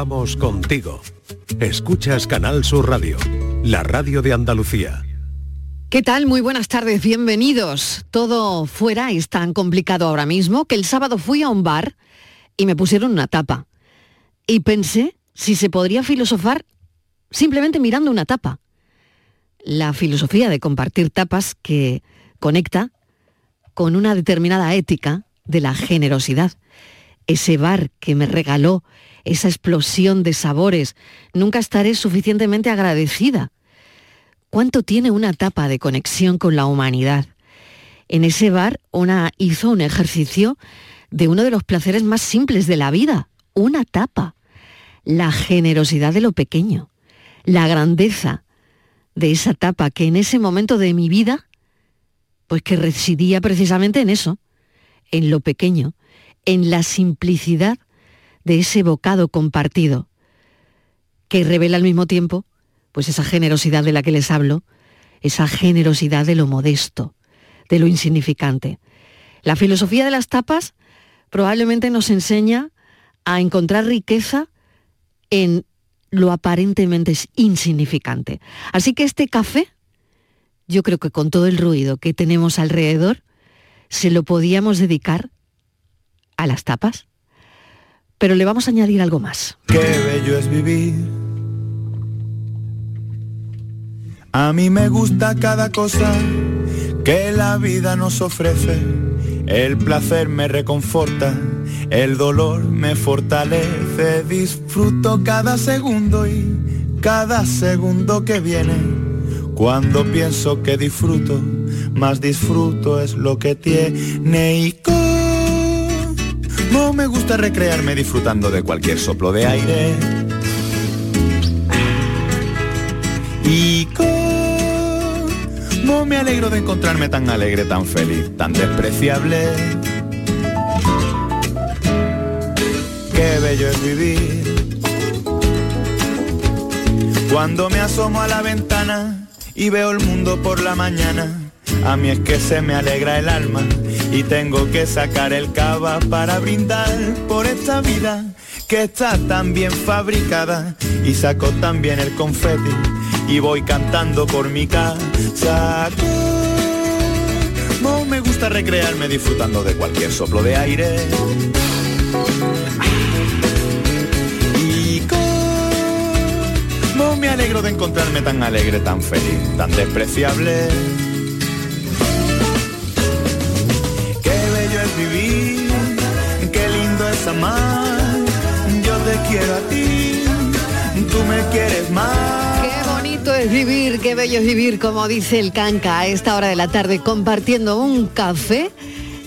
Vamos contigo. Escuchas Canal Sur Radio, la radio de Andalucía. ¿Qué tal? Muy buenas tardes, bienvenidos. Todo fuera es tan complicado ahora mismo que el sábado fui a un bar y me pusieron una tapa. Y pensé si se podría filosofar simplemente mirando una tapa. La filosofía de compartir tapas que conecta con una determinada ética de la generosidad. Ese bar que me regaló esa explosión de sabores, nunca estaré suficientemente agradecida. ¿Cuánto tiene una tapa de conexión con la humanidad? En ese bar una hizo un ejercicio de uno de los placeres más simples de la vida, una tapa. La generosidad de lo pequeño, la grandeza de esa tapa que en ese momento de mi vida, pues que residía precisamente en eso, en lo pequeño, en la simplicidad de ese bocado compartido, que revela al mismo tiempo, pues esa generosidad de la que les hablo, esa generosidad de lo modesto, de lo insignificante. La filosofía de las tapas probablemente nos enseña a encontrar riqueza en lo aparentemente insignificante. Así que este café, yo creo que con todo el ruido que tenemos alrededor, se lo podíamos dedicar a las tapas. Pero le vamos a añadir algo más. Qué bello es vivir. A mí me gusta cada cosa que la vida nos ofrece. El placer me reconforta, el dolor me fortalece. Disfruto cada segundo y cada segundo que viene. Cuando pienso que disfruto, más disfruto es lo que tiene y no me gusta recrearme disfrutando de cualquier soplo de aire. Y cómo me alegro de encontrarme tan alegre, tan feliz, tan despreciable. Qué bello es vivir. Cuando me asomo a la ventana y veo el mundo por la mañana, a mí es que se me alegra el alma y tengo que sacar el cava para brindar por esta vida que está tan bien fabricada y saco también el confeti y voy cantando por mi casa. No me gusta recrearme disfrutando de cualquier soplo de aire. Y me alegro de encontrarme tan alegre, tan feliz, tan despreciable. Vivir, qué lindo es amar, yo te quiero a ti, tú me quieres más. Qué bonito es vivir, qué bello es vivir, como dice el canca a esta hora de la tarde, compartiendo un café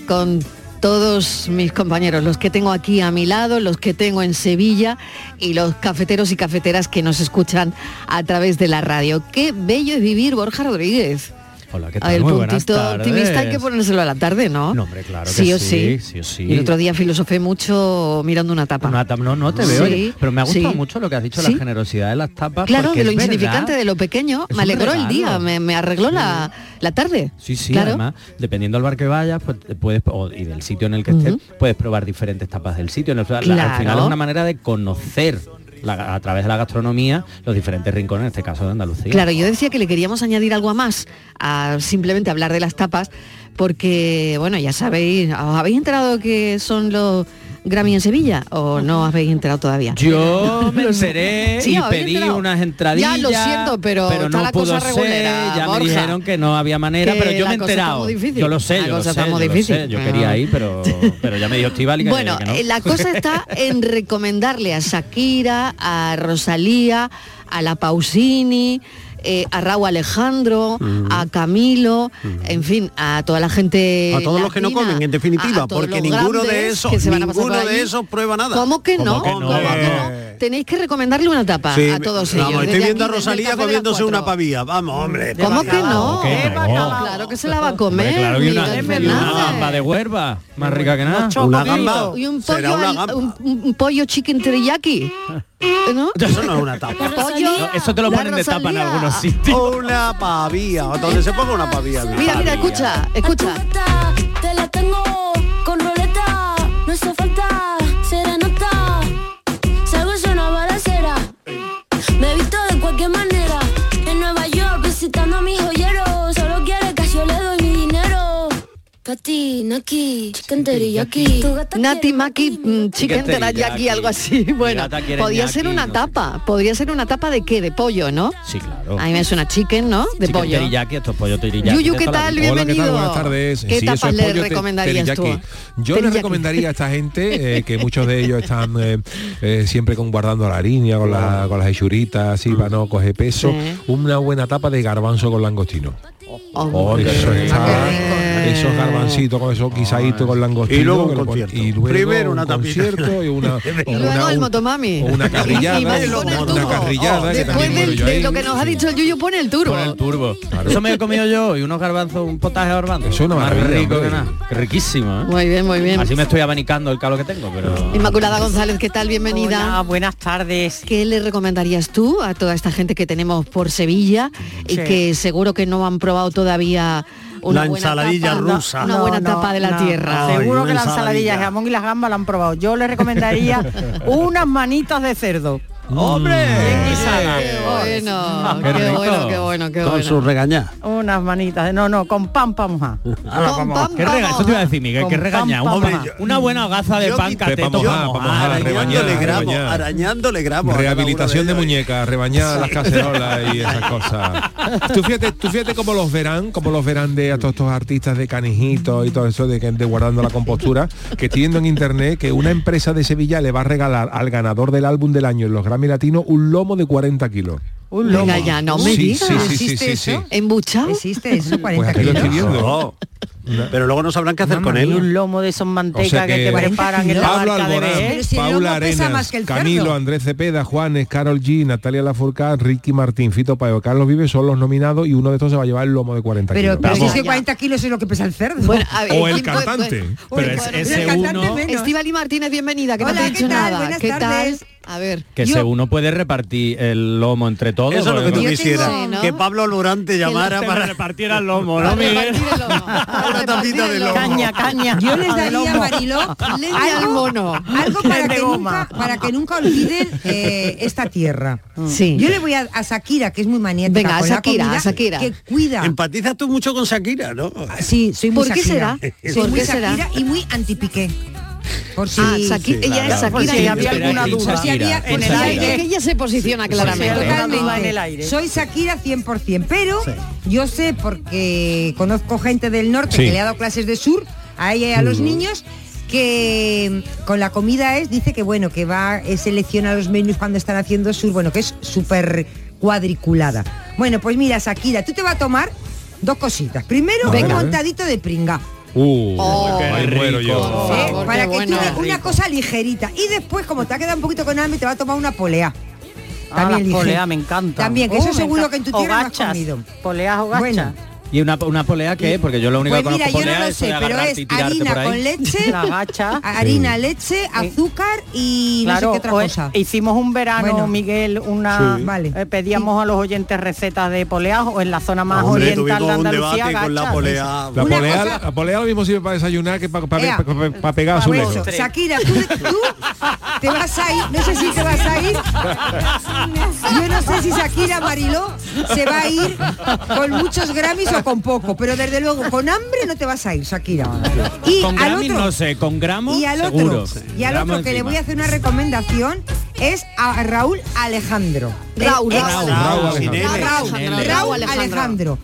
con todos mis compañeros, los que tengo aquí a mi lado, los que tengo en Sevilla y los cafeteros y cafeteras que nos escuchan a través de la radio. Qué bello es vivir, Borja Rodríguez. Hola, ¿qué tal? El Muy puntito optimista hay que ponérselo a la tarde, ¿no? No, hombre, claro que sí. o sí, sí. sí o sí. Y el otro día filosofé mucho mirando una tapa. Una tapa, no, no te veo. Sí, oye, pero me ha gustado mucho lo que has dicho, la generosidad de las tapas. Claro, de lo insignificante, de lo pequeño. Es Me alegró el día, me, me arregló la, la tarde. Sí, sí, Claro. además, dependiendo del bar que vayas, pues puedes, o- y del sitio en el que estés, Ujú. puedes probar diferentes tapas del sitio. En el- la- Al Claro. final es una manera de conocer a través de la gastronomía los diferentes rincones, en este caso de Andalucía. Claro, yo decía que le queríamos añadir algo a más, a simplemente hablar de las tapas, porque, bueno, ya sabéis, ¿os habéis enterado que son los Grammy en Sevilla o no habéis enterado todavía? Yo me enteré Sí, y ¿os habéis pedí enterado? unas entradillas. Ya, lo siento, pero no la pudo cosa ser, regulera, Ya Borja. me dijeron que no había manera, pero yo me he enterado. difícil. Yo lo sé, La yo lo cosa sé, está muy yo lo difícil. sé. Yo Ah. quería ir, pero, pero ya me dijo Estivali que, Bueno, que no. eh, la cosa está en recomendarle a Shakira, a Rosalía, a la Pausini, eh, a Raúl Alejandro, a Camilo, en fin, a toda la gente. A todos los que no comen, en definitiva, a- a todos porque ninguno de esos, que se van a pasar ninguno de esos prueba nada. ¿Cómo que no? ¿Cómo que no? ¿Cómo que no? Tenéis que recomendarle una tapa Sí, a todos vamos, ellos. estoy viendo a aquí, Rosalía comiéndose una pavía. Vamos, hombre. ¿Cómo que no? ¿Cómo que no? Claro que se la va a comer. Claro, y una, Miguel y una Fernández. gamba de huerva, más rica que nada. Una gamba. Y un pollo, un, un pollo chicken teriyaki. ¿No? Eso no es una tapa. No, eso te lo la ponen de tapa en algunos sitios. Una pavía. O donde se ponga una pavía. Mira, mira, escucha, escucha. Te la tengo Pa' ti, Naki, chicken teriyaki. Nati Maki mm, Chicken Teriyaki, algo así. Bueno, podría ser una tapa. Podría ser una tapa de qué? De pollo, ¿no? Sí, claro. A mí me suena chicken, ¿no? De Chicken pollo. teriyaki, estos pollos teriyaki. Yuyu, ¿qué tal? vida. Hola, ¿qué Bienvenido. tal? Buenas tardes. ¿Qué Sí, tapas le recomendarías tú? Yo le recomendaría a esta gente eh, que muchos de ellos están eh, eh, siempre con guardando la línea con, la- con las hechuritas así para no coger peso, Sí. una buena tapa de garbanzo con langostino. Oh, eso qué está- rico. Esos garbancitos con esos guisaditos con langostino. Y luego un concierto. y luego Primero una un concierto y una, Y luego el motomami. o una carrillada, Y- y vas con el una turbo. carrillada que Después del- de lo que nos ha dicho el Yuyu, pone el turbo. Por el turbo. Eso me he comido yo y unos garbanzos, un potaje de garbanzos. Eso es una Más rico que nada. Riquísimo, ¿eh? Muy bien, muy bien. Así me estoy abanicando el calor que tengo, pero... Inmaculada González, ¿qué tal? Bienvenida. Hola, buenas tardes. ¿Qué le recomendarías tú a toda esta gente que tenemos por Sevilla y Sí. que seguro que no han probado todavía una La buena ensaladilla tapa, rusa. Una buena no, tapa de la no. tierra. Ay, Seguro que la ensaladilla, el jamón y las gambas la han probado. Yo le recomendaría unas manitas de cerdo. ¡Hombre! Bien guisada. Qué bueno, Qué qué, bueno, qué bueno, qué Con bueno. su regañá. Unas manitas de... No, no, con pan. Pam, pam, ¿Qué rega? vamos. Eso te iba a decir, Miguel, que regaña. pan, Una, buena hogaza de pan cateto Arañándole gramo, rebañar. arañándole gramo. a cada Rehabilitación de muñecas, rebañar las cacerolas y esas cosas. Tú fíjate, tú fíjate cómo los verán, como los verán de a todos estos artistas de canijitos y todo eso de, de guardando la compostura, que estoy viendo en internet que una empresa de Sevilla le va a regalar al ganador del álbum del año en los Grammy Latinos un lomo de 40 kilos. Un Venga ya, no me sí, digas. sí, ¿Existe sí, sí. eso? ¿Embuchado? Existe eso, 40 Pues aquí lo estoy kilos. viendo. No. Pero luego no sabrán qué hacer con Y él. un lomo de esos manteca O sea que, que- te 40 preparan en la Pablo barca de Alborán, si el Paula Arenas, más que el cerdo. Camilo, Andrés Cepeda, Juanes, Carol G, Natalia Lafourcade, Ricky Martín, Fito Payo, Carlos Vives son los nominados y uno de estos se va a llevar el lomo de 40 Pero, kilos. pero si es que 40 kilos es lo que pesa el cerdo. Bueno, a ver, o el ¿quién puede- cantante. Pero es- ese uno-. Estivali Martínez, bienvenida, que no Hola, te he ¿qué dicho tal? nada. Buenas ¿Qué tardes. tal? A ver. Que Yo- se uno puede repartir el lomo entre todos. Eso es lo que tú quisieras. tengo- ¿no? Que Pablo Lurante llamara para... repartiera el lomo, Para ¿no, Miguel? Una tapita de lomo. Caña, caña. Yo les daría, lomo. Mariló, Leña al mono. algo para que, nunca, para que nunca olviden eh, esta tierra. Sí. Yo le voy a, a Shakira, que es muy maniática Venga, a con la Shakira, comida, a Shakira. que cuida. Empatizas tú mucho con Shakira, ¿no? Sí, soy muy ¿Por qué Shakira. será? Soy ¿Por muy qué será? Shakira y muy antipiqué. Por si Ah, Shakira, sí, ella es claro. Shakira. si y- había alguna duda. Si había- en el aire. Es que ella se posiciona claramente. Totalmente. en el aire. Soy Shakira 100%, pero yo sé porque conozco gente del norte que le ha dado clases de sur a ella y a los niños que con la comida es, dice que bueno, que va, eh, selecciona los menús cuando están haciendo sur, bueno, que es súper cuadriculada. Bueno, pues mira, Shakira, tú te vas a tomar dos cositas. Primero, Venga. un montadito de pringa. Uh, Oh, ahí muero yo. Por ¿eh? favor, para que bueno. tú una cosa ligerita. Y después, como te ha quedado un poquito con hambre, te va a tomar una polea. Ah, las ligera. poleas me encantan. También, que Oh, eso me seguro encanta. que en tu tierra no has comido. Poleas o gachas. Bueno. ¿Y una, una polea qué? Porque yo lo único Pues que mira, conozco yo no polea lo es sé, de pero es y harina con leche, La gacha. harina, leche, azúcar y no sé qué otra pues, cosa. hicimos un verano, Bueno. Miguel, una Sí. Vale. eh, pedíamos a los oyentes recetas de poleas o en la zona más Hombre, oriental de un Andalucía. con la polea. La Una polea, cosa- la polea lo mismo sirve para desayunar que para, pegar a su Pues lejos. Shakira, tú, tú te vas a ir, no sé si te vas a ir. Yo no sé si Shakira Mariló se va a ir con muchos Grammys o con poco, pero desde luego con hambre no te vas a ir, Shakira. Y Con al Grammy otro, no sé, con gramos y al seguro. otro, y al otro que le voy a hacer una recomendación es a Raúl Alejandro. Raúl, Raúl, Raúl. Raúl, Sin L. Raúl Raúl Alejandro. Alejandro.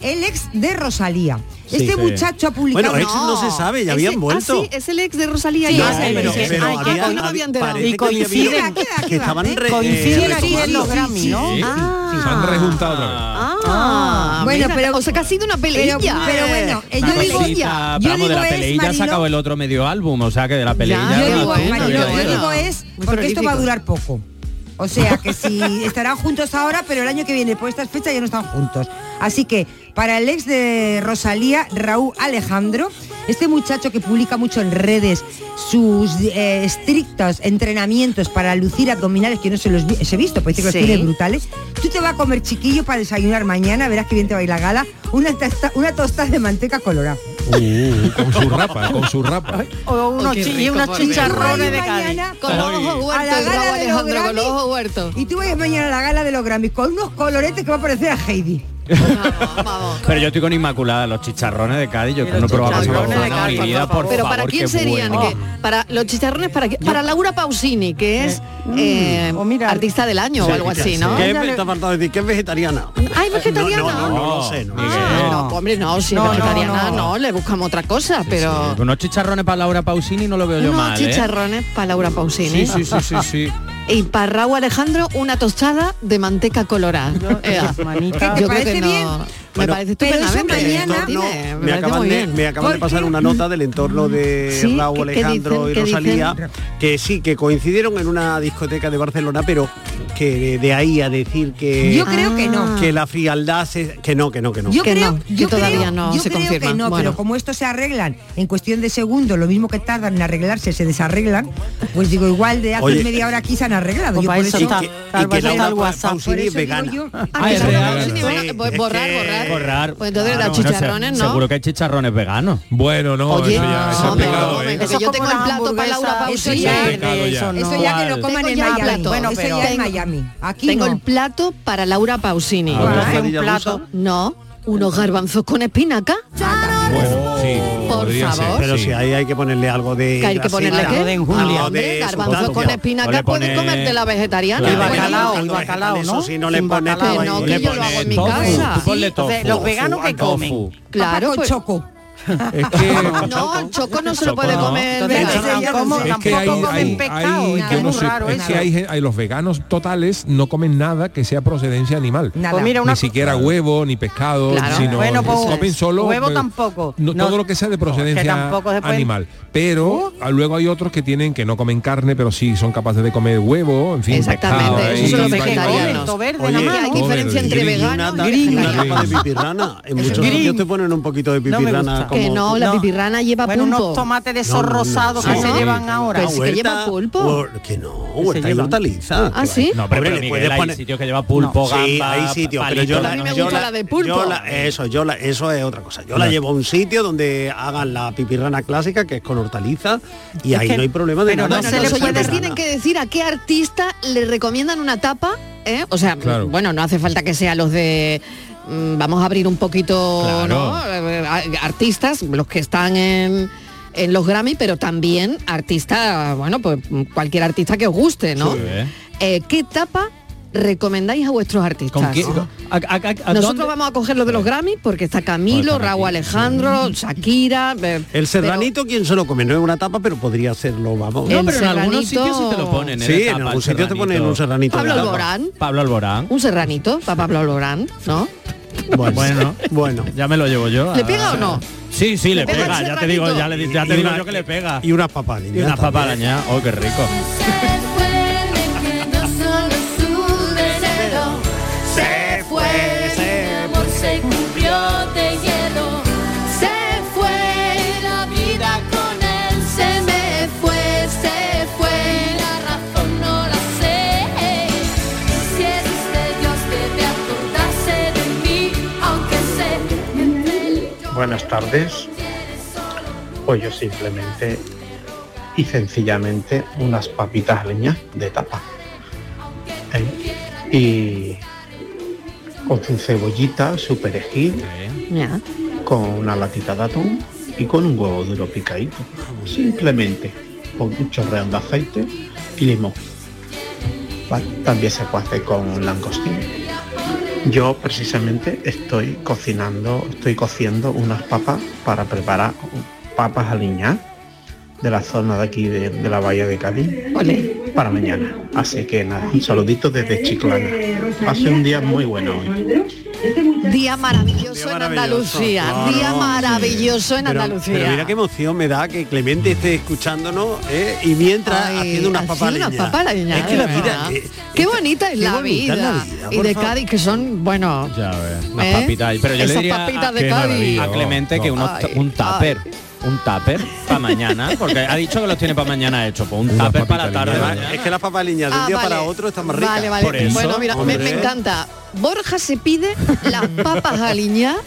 El ex de Rosalía. Este sí. muchacho ha publicado. Bueno, ex no se sabe, ya habían el- vuelto. Ah, sí, es el ex de Rosalía. Sí, ya no, sé, pero- sí, sí. pero Ay, que había- hoy no me había enterado. parece Y coinciden- que estaban Coinciden eh, aquí en los Grammy, sí, ¿no? sí. Ah. Se han rejuntado otra vez. Ah, Bueno, mira, pero- o sea que ha sido una peleilla. pero- bueno, eh, yo digo- peleita, yo vamos, de la digo peleilla ha sacado el otro medio álbum, o sea que de la peleilla... Ya, Yo digo, digo es porque esto va a durar poco. O sea que si estarán juntos ahora, pero el año que viene por estas fechas ya no están juntos. Así que para el ex de Rosalía, Raúl Alejandro, este muchacho que publica mucho en redes sus eh, estrictos entrenamientos para lucir abdominales que no se los he visto, porque dice que Sí. los tiene brutales. Tú te vas a comer chiquillo para desayunar mañana, verás que bien te va a ir la gala, una, tosta- una tostada de manteca colorada. Uh, con su rapa, con su rapa. O unos Oh, y unos chicharrones de Mañana Cádiz. Con los ojos A la huertos, gala Raúl de los Alejandro, con los ojos huertos. Y tú vayas mañana a la gala de los Grammys con unos coloretes que va a parecer a Heidi. Pero yo estoy con Inmaculada, los chicharrones de Cádiz, yo que no en mi vida, por Pero favor, para quién qué serían? bueno. ¿Qué? Para los chicharrones, para qué? Para Laura Pausini, que es eh, o mira, artista del año o algo así, ¿no? ¿Qué es, está faltando decir que es vegetariana? Ay, vegetariana. No, no, no, no lo sé, no. Ah, no, hombre, no, si es vegetariana, no, no. le buscamos otra cosa, pero Unos chicharrones para Laura Pausini no lo veo yo unos mal, ¿eh? chicharrones para Laura Pausini. Sí, sí, sí, sí, sí. Y para Raúl Alejandro, una tostada de manteca colorada. ¿Te Yo creo que no. bien? Me parece pero eso mañana- me acaban de, bien. me acaban de ¿Por pasar una nota del entorno de Sí, Raúl ¿qué- qué Alejandro dicen? y ¿Qué Rosalía, que sí, que coincidieron en una discoteca de Barcelona, pero que de ahí a decir que, Yo creo que no. que la frialdad se, que no, que no, que no. Yo Que creo, no, que yo todavía creo- no yo se creo confirma. que no, Bueno. pero como esto se arreglan en cuestión de segundos, lo mismo que tardan en arreglarse, se desarreglan, pues digo, igual de hace Oye. media hora aquí se han arreglado. Yo por eso eso- está- que- tal y que Laura. Pausini es vegana. es borrar, Borrar. Pues entonces Claro, los bueno, se- chicharrones, ¿no? Seguro que hay chicharrones veganos. Bueno, no, Oye, eso ya eso no, es me pecado, no, ¿eh? Eso yo tengo el plato para Laura Pausini. Eso ya- eso que lo coman en Miami. plato. Bueno, Eso ya en Miami. Aquí Tengo no. el plato para Laura Pausini. A ver, Hace un María plato. Luisa. No, unos garbanzos con espinaca. Bueno, sí, Por favor. ser. Pero sí. si ahí hay que ponerle algo de Que hay que ponerle de enjundia. Hombre, de garbanzos sustancia. con espinaca puedes pone- comerte la vegetariana. Y Claro. bacalao, Cuando bacalao, eso ¿no? sí no le Sin pones bacalao. Que no, ahí. que Le yo lo pones hago en mi tofu, casa. tú ponle Entonces, tofu. los veganos que Tofu. comen. Claro, con pues- choco. Es que No, el choco no se lo puede comer es que hay, hay, pescado. hay- nada, yo no es sé, raro es eso. que hay, gen- hay los veganos totales no comen nada que sea procedencia animal. Nada. Pues mira, una ni siquiera huevo, ni pescado, Claro. sino Bueno, pues, comen solo huevo tampoco. no, No, todo lo que sea de procedencia animal. Pero ah, luego hay otros que tienen que no comen carne, pero sí son capaces de comer huevo, en fin, Exactamente, pescado, esos ahí, son los ¿Qué vegetarianos. comen? vegetarianos. ¿To verde Oye, nada Que más, hay diferencia entre y una vegetariano. tapa de pipirrana. En muchos Green. sitios te ponen un poquito de No me pipirrana como Que no, la pipirrana lleva Bueno, pulpo. unos tomates de esos No, rosados que se ¿no? llevan ahora. Pues que lleva pulpo. que no, huerta y llevan. hortaliza. Ah, que ¿sí? No, pero, pero le Miguel, hay poner- sitios que lleva pulpo, Sí, gamba, hay sitios, pero yo la, A mí me yo gusta la de pulpo. yo la- eso, yo la, eso es otra cosa. Yo la llevo a un sitio donde hagan la pipirrana clásica, que es con hortaliza, y Es ahí que- no hay problema de pero nada. no Bueno, se tienen que decir a qué artista le recomiendan una tapa, ¿eh? O sea, Claro. bueno, no hace falta que sea los de vamos a abrir un poquito, Claro. ¿no? Artistas, los que están en en los Grammy, pero también artista, bueno, pues cualquier artista que os guste, ¿no? Sí, ¿eh? Eh, ¿Qué tapa recomendáis a vuestros artistas? ¿Con quién? ¿A- a- a- a Nosotros dónde? vamos a coger lo de los Grammy porque está Camilo, Pues Raúl Alejandro, Shakira. eh, El serranito, ¿quién se lo come? No es una tapa, pero podría hacerlo, vamos. El No, pero en algunos sitios sí te lo ponen. ¿eh? sí, en algún sitio te ponen un serranito. Pablo. Alborán. Pablo Alborán. Un serranito para Pablo Alborán, ¿no? Bueno, Bueno. bueno. Ya me lo llevo yo. ¿Le pega o no? Sí, sí, le, ¿Le pega Ya te digo, ya, le, ya te Y digo una- yo que le pega. Y unas papalinas. Y unas papalañas. Oh, qué rico. Buenas tardes. Pues yo simplemente y sencillamente unas papitas a leña de tapa. ¿eh? Y con su cebollita, su perejil, con una latita de atún y con un huevo duro picadito. Simplemente con un chorreón de aceite y limón. Vale, También se puede hacer con langostino. Yo precisamente estoy cocinando, estoy cociendo unas papas para preparar papas aliñadas de la zona de aquí de, la bahía de Cádiz para mañana. Así que nada, un saludito desde Chiclana. Hace un día muy bueno hoy. Día maravilloso Día en Andalucía. claro, Día sí. maravilloso en Andalucía. pero mira qué emoción me da que Clemente esté escuchándonos ¿eh? y mientras Ay, haciendo unas papas unas Es que la vida... eh, Qué bonita es qué la vida. la vida, y de favor. Cádiz que son, bueno, Ya ves. ¿Eh? papitas. Pero yo Esas le diría papitas a, de Qué Cádiz. a Clemente que unos, Ay, un tupper. Un tupper para mañana, porque ha dicho que los tiene para mañana hecho, pues un tupper para la tarde. mañana. Es que las papas aliñadas de un Ah, día vale. para otro están más ricas. Vale, vale. Por eso, bueno, mira, me, encanta. Borja se pide las papas aliñadas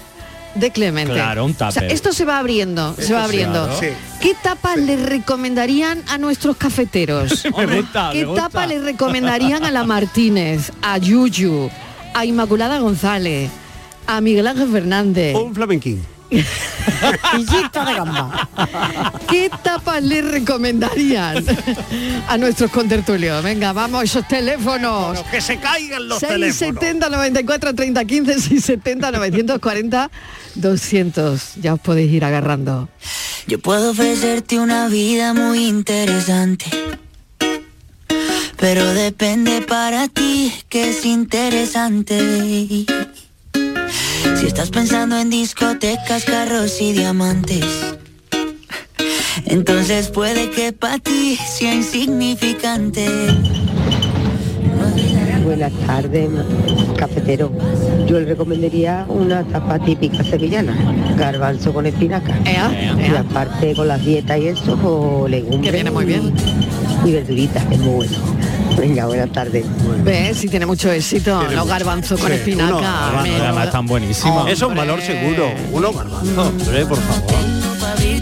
de Clemente. Claro, un O sea, tupper. esto se va abriendo, se va abriendo. Sí. ¿Qué tapa le recomendarían a nuestros cafeteros? Me gusta, ¿Qué me gusta. tapa le recomendarían a la Martínez, a Yuyu, a Inmaculada González? a Miguel Ángel Fernández. Un flamenquín. Pillito de gamba. ¿Qué tapas le recomendarían a nuestros contertulios? Venga, vamos, esos teléfonos. que se caigan los teléfonos. 670 94 30 15 670 940 200. Ya os podéis ir agarrando. Yo puedo ofrecerte una vida muy interesante. Pero depende para ti que es interesante. Si estás pensando en discotecas, carros y diamantes, entonces puede que para ti sea insignificante. Buenas tardes, cafetero. Yo le recomendaría una tapa típica sevillana, garbanzo con espinaca. Y aparte con las dietas y eso, o legumbres. Que viene muy bien. Y verduritas, que es muy bueno. Venga, buenas tardes. ¿Ves? Si tiene mucho éxito. Tiene Los mucho. garbanzos con Sí, espinaca. uno garbanzo. Además están buenísimos. Eso es un valor seguro. Uno garbanzo. Hombre, por favor.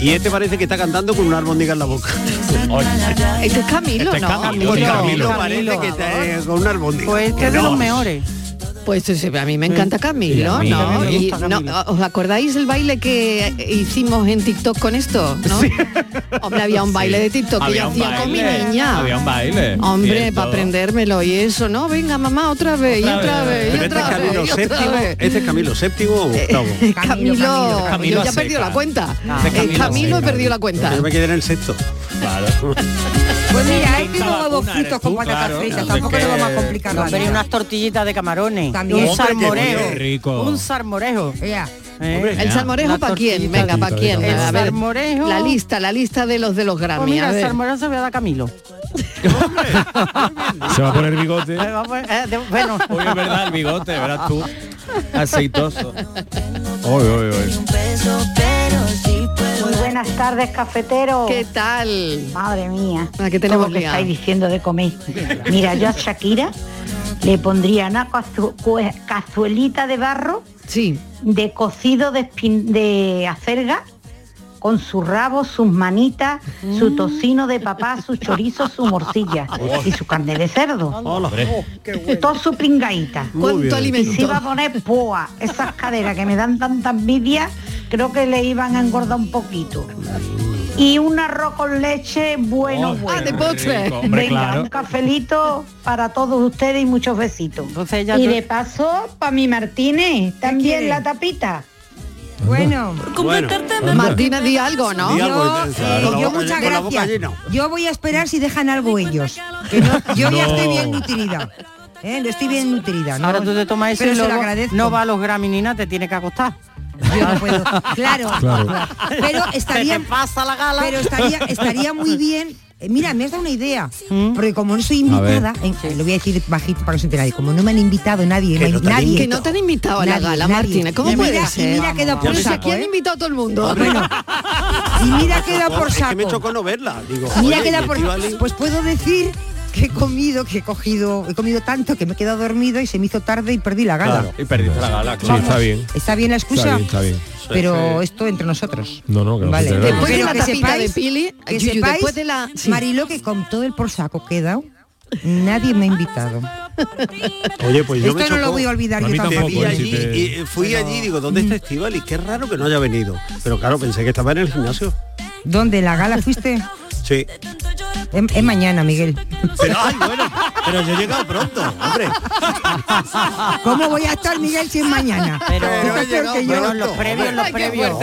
Y este parece que está cantando con una albóndiga en la boca. Este es Camilo, Este es ¿no? Camilo, Pues. Camilo parece que está eh, con una albóndiga. Pues este Que es de no. los mejores. Pues sí, a mí me encanta a mí ¿no? me Y no. ¿Os acordáis el baile que hicimos en TikTok con esto? ¿no? Hombre, había un baile de TikTok que Había yo un hacía con mi baile, niña. Había un baile. Hombre, para aprendérmelo y eso, ¿no? Venga, mamá, otra vez, y Otra otra vez. vez, y este es otra Camilo vez, otra vez. Este es Camilo séptimo o octavo. Camilo, Camilo, Camilo yo ya he perdido la cuenta. Ah. En Camilo Camilo he perdido la cuenta. Yo me quedé en el sexto. Claro. Pues mira, Quinta pedido huevos fritos con patatas claro. fritas. No sé Tampoco le vamos a complicar Hombre, y vida. unas tortillitas de camarones. También. Un salmorejo. Un salmorejo. Ea, ¿eh? ¿El salmorejo para quién? Venga, ¿para quién? El A ver, salmorejo. la lista, la lista de los de los Pues Grammy. mira, a el salmorejo se lo voy a dar a Camilo. Se va a poner bigote. Eh, vamos, eh, de- bueno, Uy, es verdad, el bigote, verás tú. Aceitoso. Oy, oy, oy. Muy buenas tardes, cafetero. ¿Qué tal? Madre mía. Ah, ¿qué tenemos que estáis diciendo de comer. Mira, yo a Shakira le pondría una cazuelita de barro Sí. de cocido de, espin- de acelga con su rabo, sus manitas, su Mm. tocino de papá, su chorizo, su morcilla y su carne de cerdo. Todo su pringaita. ¿Cuánto bien. Y alimento? si iba a poner poa, esas caderas que me dan tanta envidia, creo que le iban a engordar un poquito. Y un arroz con leche bueno, Oh, bueno. Ah, de postre. rico. Hombre, Venga, claro. un cafelito para todos ustedes y muchos besitos. entonces ya Y tú- de paso, para mi Martínez, también quiere? la tapita. bueno. Bueno. Martina, di algo, ¿no? Di algo, Yo, eh, eh, yo boca- muchas gracias. Yo voy a esperar si dejan algo ellos. Que no- yo ya estoy bien nutrida. ¿eh? Estoy bien nutrida. ¿no? Ahora tú te tomas eso Pero y se lo luego agradezco. no va a los Grammy ni nada, te tiene que acostar. Yo no puedo. Claro. Claro. Pero estaría, te pasa la gala. pero estaría, estaría muy bien. eh, Mira, me has dado una idea. ¿Mm? Porque como no soy invitada, en- lo voy a decir bajito para que no se entere nadie. Como no me han invitado nadie, Que no te han nadie. Que no te han invitado a la gala, nadie. Martina. ¿Cómo Y puede mira, ser? Y mira, queda Ya por ves, saco. aquí han ¿eh? invitado a todo el mundo. Bueno, y mira queda por Es que me saco. chocó no verla. Digo, Mira oye, queda y por Estíbaliz- Pues puedo decir que he comido, que he cogido, he comido tanto que me he quedado dormido y se me hizo tarde y perdí la gala. Claro. Y perdiste la gala, Sí, claro. está bien. ¿Está bien la excusa? Está bien, está bien. Pero esto entre nosotros. No, no, que no Vale. Después de la que tapita sepáis- de Pili, Que Yuyu, sepáis, después de la... sí. Marilo, que con todo el por saco que he dado, nadie me ha invitado. Oye, pues yo me Esto no lo voy a olvidar A yo tampoco. ¿eh? allí y eh, fui allí y digo, ¿dónde está Estivali? Qué raro que no haya venido. Pero claro, pensé que estaba en el gimnasio. ¿Dónde? ¿La gala fuiste? Sí. Es, es mañana, Miguel. Pero, ay, bueno, pero yo he llegado pronto, hombre. ¿Cómo voy a estar, Miguel, si es mañana? Pero, que yo. bueno, los previos, los previos.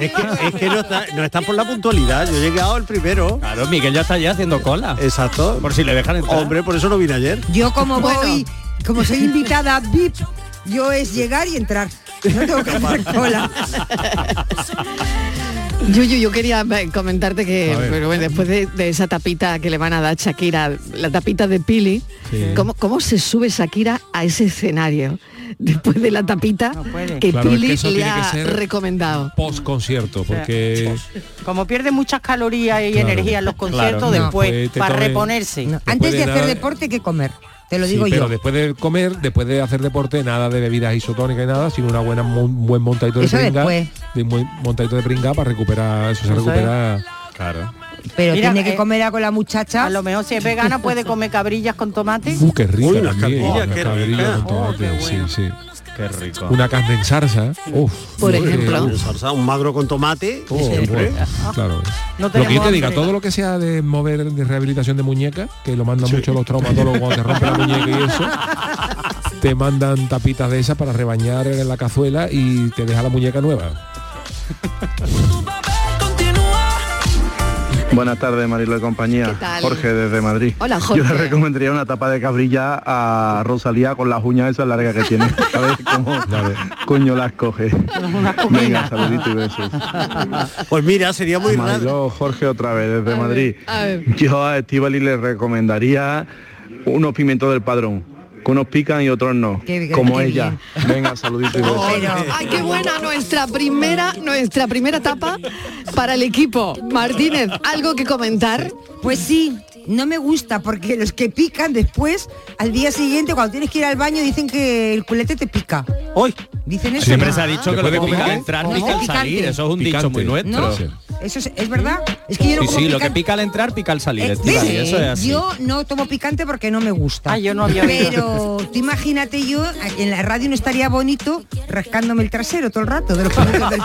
Es que, es que no, está, no está por la puntualidad. Yo he llegado el primero. Claro, Miguel ya está allá haciendo cola. Exacto. Por si le dejan entrar. Hombre, por eso no vine ayer. Yo como Bueno. voy, como soy invitada VIP, yo es llegar y entrar. No tengo que hacer cola. Yuyu, yo quería eh, comentarte que pero bueno, después de, de esa tapita que le van a dar Shakira, la tapita de Pili, Sí. ¿cómo, ¿cómo se sube Shakira a ese escenario? Después de la tapita No que Claro, es Pili que le ha recomendado. Post concierto, porque Como pierde muchas calorías y Claro. energía en los conciertos, Claro. después, No, pues para reponerse. No, antes de, hacer deporte hay que comer. Te lo Sí, digo pero yo. después de comer, después de hacer deporte, nada de bebidas isotónicas y nada, sino una buena un buen montadito de Eso pringa, después. de un buen montadito de pringa para recuperar, eso se Eso recupera. Claro. Pero Mira, tiene que eh, comer algo la muchacha. A lo mejor si es vegana puede comer cabrillas con tomate. Uh, qué rica Uy, cabrillas, unas qué cabrillas rica. con tomate, Oh, qué sí, bueno. sí. Qué rico. Una carne en salsa. Uf, Por eh, ejemplo. uf, Salsa, un magro con tomate. oh, siempre. bueno, claro. No lo que yo te diga, todo lo que sea de mover de rehabilitación de muñecas, que lo mandan mucho los traumatólogos cuando te rompen la muñeca y eso, te mandan tapitas de esas para rebañar en la cazuela y te deja la muñeca nueva. Buenas tardes, Marilo de compañía. ¿Qué tal? Jorge desde Madrid. Hola, Yo Jorge. le recomendaría una tapa de cabrilla a Rosalía con las uñas esas largas que tiene. A ver cómo coño las coge. Venga, saludito y besos. Pues mira, sería muy raro. Mariló, Jorge otra vez desde Madrid. a ver. Yo a Estivali le recomendaría unos pimientos del padrón. Que unos pican y otros no. Qué- como qué ella. Venga, saludito y besos. Ay, qué buena nuestra primera, nuestra primera etapa para el equipo. Martínez, ¿algo que comentar? Pues sí, no me gusta porque los que pican después, al día siguiente, cuando tienes que ir al baño, dicen que el culete te pica. Hoy. Dicen eso. Siempre ¿no? se ha dicho que lo que de pica entrar no, pica salir. Eso es un dicho muy nuestro. ¿No? Sí. Eso es, ¿es verdad. Es que yo no Sí, como sí, lo que pica al entrar pica al salir. Eh, Estivali, ¿ves? eso es así. Yo no tomo picante porque no me gusta. Ah, yo no había oído. Pero tú imagínate yo, en la radio no estaría bonito rascándome el trasero todo el rato de los del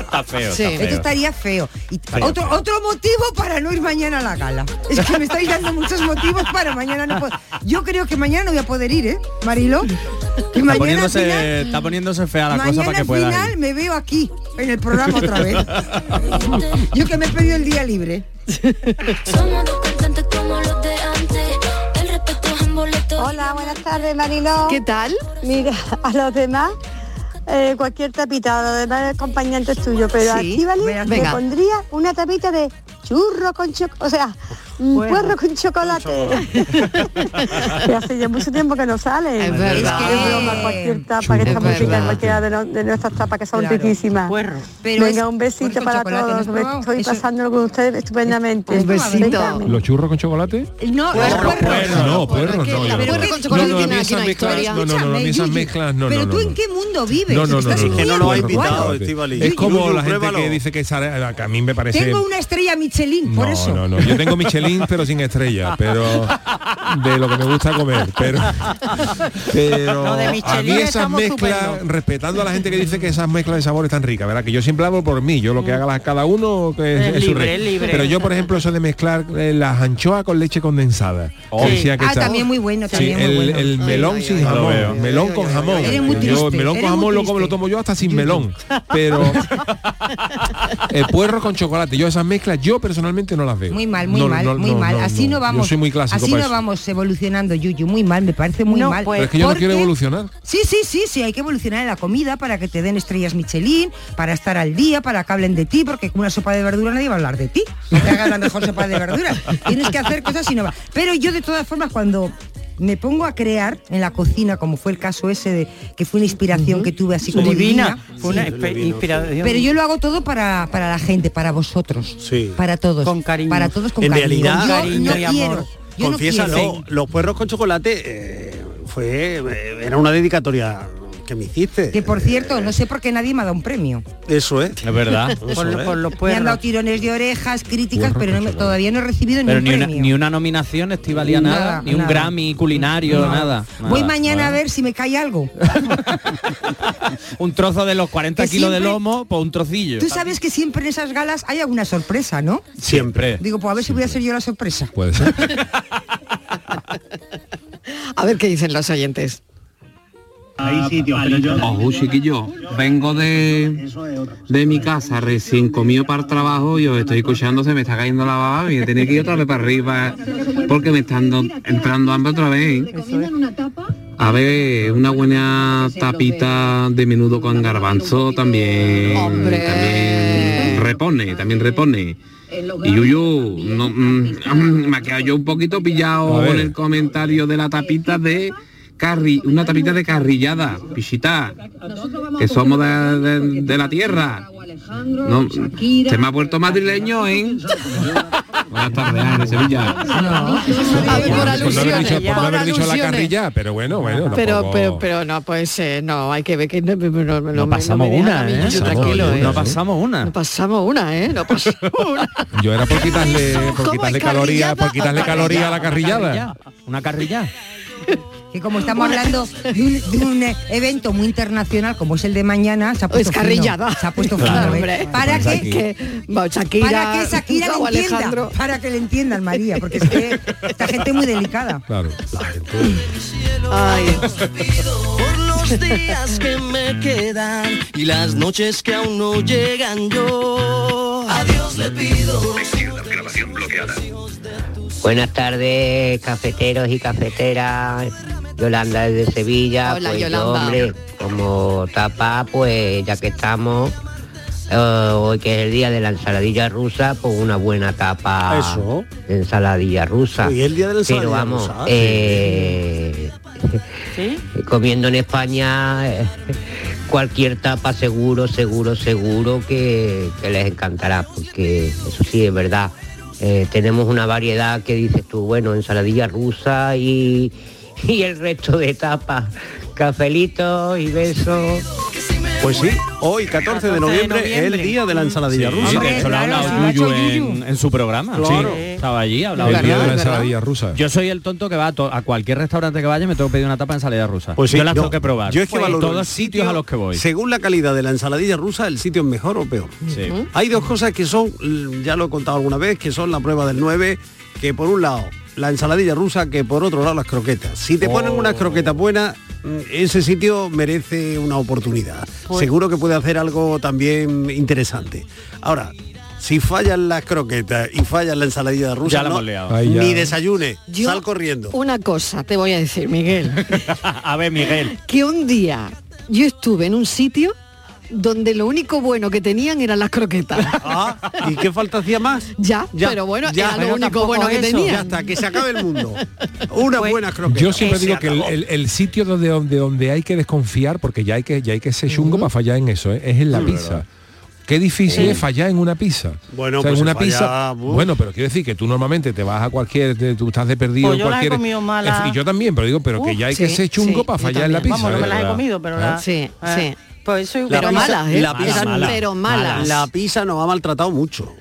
Está feo, Sí. está feo. Esto estaría feo. Y otro, feo. otro motivo para no ir mañana a la gala. Es que me estáis dando muchos motivos para mañana no poder. Yo creo que mañana no voy a poder ir, ¿eh, Marilo? Que Está poniéndose, final, está poniéndose fea la cosa para que al pueda final ir. me veo aquí, en el programa otra vez. Yo que me he pedido el día libre. Hola, buenas tardes, Mariló. ¿Qué tal? Mira, a los demás, eh, cualquier tapita, a los demás acompañantes tuyos, pero Sí, Estíbaliz venga. le Venga. pondría una tapita de churro con chocolate, o sea, un Bueno. puerro con chocolate. que hace ya mucho tiempo que no sale. Es verdad. Es que broma, cualquier tapa que Es está muy rica, verdad. cualquiera de, no- de nuestras tapas que son Claro. riquísimas. Puerro. Pero Venga, es un besito para chocolate, ¿no todos. estoy Eso- pasando con ustedes estupendamente. Un besito. Venga, ¿Los churros con chocolate? No, Puerro. Puerro, no, puerro no. no. puerro con No, chocolate no, tiene aquí una mezclas, historia. no, no, no, esas mezclas, no, Pero no, tú no, en no. qué mundo vives? No, no, no, no. que no lo ha invitado. Es como la gente que dice que a mí me parece... Tengo una estrella Michelin, por no, eso. no, no. Yo tengo Michelin, pero sin estrella, pero de lo que me gusta comer. Pero, pero de a mí esas mezclas, respetando a la gente que dice que esas mezclas de sabor están ricas, ¿verdad? Que yo siempre hablo por mí, yo lo que haga cada uno que es, Es es su libre, rey. es libre. Pero yo, por ejemplo, eso de mezclar eh, las anchoas con leche condensada. Oh. que Ah, está- también muy bueno, Sí, muy el, bueno. el Ay, melón ay, sin ay, jamón, melón con jamón. Yo triste, el melón con jamón lo, como, lo tomo yo hasta sin melón. Pero el puerro con chocolate, yo esas mezclas, yo personalmente no las veo. Muy mal, muy No, mal, no, muy no, mal. así no, vamos. Yo soy muy clásico Así para no eso. vamos evolucionando, Yuyu. Muy mal, me parece muy No, mal. pues- Pero es que yo no Porque- quiero evolucionar. Sí, sí, sí, sí, hay que evolucionar en la comida para que te den estrellas Michelin, para estar al día, para que hablen de ti, porque con una sopa de verdura nadie va a hablar de ti. No te hagas la mejor sopa de verduras. Tienes que hacer cosas y no va. Pero yo de todas formas cuando me pongo a crear en la cocina, como fue el caso ese de que fue una inspiración que tuve así como divina, divina, fue una sí. espe- inspiración. Pero yo lo hago todo para, para la gente, para vosotros. Sí. Para todos. Con cariño. Para todos con En cariño. realidad- yo Cariño no y amor. no quiero. los puerros con chocolate eh, fue eh, era una dedicatoria que me hiciste. Que por cierto, no sé por qué nadie me ha dado un premio. Eso es. Es verdad. Eso por, es. por los Me han dado tirones de orejas, críticas, Puerro pero no todavía no he recibido Pero ni una, premio. ni una nominación estivalía nada, Nada, ni un nada. Grammy culinario, No. nada. Voy nada. mañana a ver si me cae algo. Un trozo de los 40 Que kilos de lomo, por un trocillo. Tú sabes que siempre en esas galas hay alguna sorpresa, ¿no? Siempre. Digo, pues a ver si voy a ser yo la sorpresa. Puede ser. A ver qué dicen los oyentes. Ojo, chiquillo, vengo de, de mi casa recién comido para el trabajo y os estoy escuchando, se me está cayendo la baba y tenía que ir otra vez para arriba porque me están do- entrando hambre otra vez. ¿eh? A ver, una buena tapita de menudo con garbanzo también, también repone, también repone. Y Yuyu, no, mm, me ha quedado yo un poquito pillado con el comentario de la tapita de carri, una tapita de carrillada, pichita, que somos de, de- de la tierra. No, se me ha vuelto madrileño, ¿eh? Buenas tardes, Ana, Sevilla. Por Por no haber dicho, por no haber dicho la carrilla, pero bueno, bueno. Pero, tampoco- pero, pero no, pues eh, no, hay que ver que no, no, no, no No pasamos no me una, ¿eh? Pasamos tranquilo, una, ¿eh? No pasamos una. No pasamos una, ¿eh? No pasamos una. Yo era por quitarle, por ¿Cómo quitarle calorías, carrillada por quitarle calorías a la Una carrillada. carrilla. Una carrilla. Que como estamos hablando de un, de un, evento muy internacional como es el de mañana, se ha puesto Escarrillada. fino, se ha puesto Claro, fino, ¿eh? para Pues que. Que, bueno, Shakira, para que Shakira le entienda, Alejandro. para que le entiendan María, porque es que esta gente es muy delicada. Claro. Ay. Por los días que me quedan y las noches que aún no llegan yo. Adiós le pido. Buenas tardes, cafeteros y cafeteras. Yolanda desde Sevilla. Hola, pues yo, hombre, como tapa, pues ya que estamos, eh, hoy que es el día de la ensaladilla rusa, pues una buena tapa Eso. de ensaladilla rusa. Hoy es el día de la Pero ensaladilla vamos, rusa, eh, comiendo en España eh, cualquier tapa seguro, seguro, seguro que, que les encantará, porque eso sí es verdad. Eh, tenemos una variedad que dices tú, bueno, ensaladilla rusa y, y el resto de tapas, cafelitos y besos. Pues sí, hoy 14 de noviembre, es el día de la ensaladilla Sí, rusa. de hecho lo ha hablado Yuyu en, en su programa. Claro. Sí, estaba allí, ha hablado El día de la ¿verdad? ensaladilla rusa. Yo soy el tonto que va a, to- a cualquier restaurante que vaya me tengo que pedir una tapa de ensalada rusa. Pues sí, yo las yo- tengo que probar. Yo es que Pues valoro todos sitios a los que voy. Según la calidad de la ensaladilla rusa, el sitio es mejor o peor. Sí. Hay dos cosas que son, ya lo he contado alguna vez, que son la prueba del 9, que por un lado la ensaladilla rusa, que por otro lado las croquetas. Si te ponen Oh. unas croquetas buenas, mm, ese sitio merece una oportunidad. Pues- Seguro que puede hacer algo también interesante. Ahora, si fallan las croquetas y fallan la ensaladilla rusa, Ya la no, ya. ni desayune, Yo- sal corriendo. Una cosa te voy a decir, Miguel, a ver, Miguel. que un día yo estuve en un sitio donde lo único bueno que tenían eran las croquetas. Ah, ¿y qué falta hacía más? Ya, Ya, pero bueno, ya, era pero lo único bueno que tenían. Ya está, que se acabe el mundo. Una Pues, buena croqueta. Yo siempre digo que el, acabó. el- el sitio donde, donde, donde hay que desconfiar, porque ya hay que, ya hay que ser chungo para fallar en eso, ¿eh? es en la Sí, pizza. verdad. Qué difícil Sí. es fallar en una pizza. Bueno, O sea, pues en una falla, pizza. uf. Bueno, pero quiero decir que tú normalmente te vas a cualquier, te- tú estás de perdido Pues en yo las he cualquier. fin, yo también, pero digo, pero que ya hay que ser chungo sí, para fallar en la pizza. Vamos, no me ¿eh? las he comido, pero ¿Eh? la- Sí, eh, sí. Pues La Pero malas, ¿eh? la pizza- Mala, pero malas. La pizza nos ha maltratado mucho.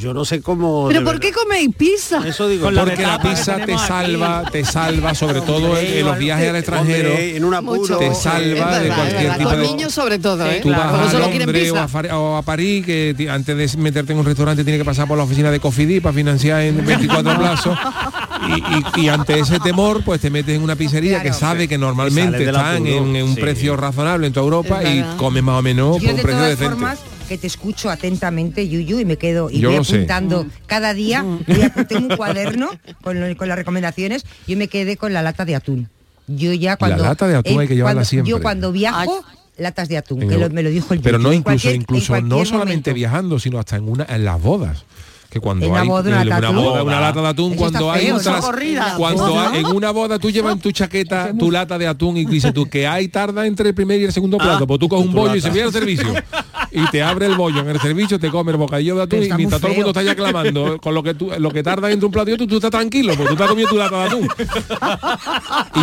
Yo no sé cómo. ¿Pero por verdad. qué coméis pizza? Eso digo. Con Porque la pizza te aquí. salva, te salva, sobre todo en, en los viajes al extranjero. Hombre, en un apuro. Mucho. te salva verdad, de cualquier tipo Con de niños sobre todo, ¿eh? Tú vas a Londres o a, Far- o a París, que antes de meterte en un restaurante tiene que pasar por la oficina de Cofidis para financiar en 24 plazos. Y, y- y ante ese temor, pues te metes en una pizzería que sabe que normalmente están en, en un Sí. precio razonable en toda Europa y comes más o menos por un precio decente. formas que te escucho atentamente, Yuyu, y me quedo y Yo voy sé. apuntando cada día, voy a- tengo un cuaderno con, lo- con las recomendaciones, yo me quedé con la lata de atún. Yo ya cuando lata de atún hay que llevarla cuando- siempre. Yo cuando viajo, latas de atún, que el- lo- me lo dijo el Pero no incluso, incluso no solamente momento. viajando, sino hasta en una en las bodas. Que cuando En una hay boda, una en lata de atún. boda, una lata de atún, Eso cuando hay feo, un eso tras- corrida. cuando hay- en una boda tú llevas en tu chaqueta tu lata de atún y dices tú que hay tarda entre el primer y el segundo plato, pues tú coges un bollo y se viene al servicio y te abre el bollo en el servicio, te come el bocadillo de atún y mientras todo el mundo está ya clamando con lo que tú lo que tarda entre un plato y otro, tú estás tranquilo, porque tú te has comido tu lata de atún.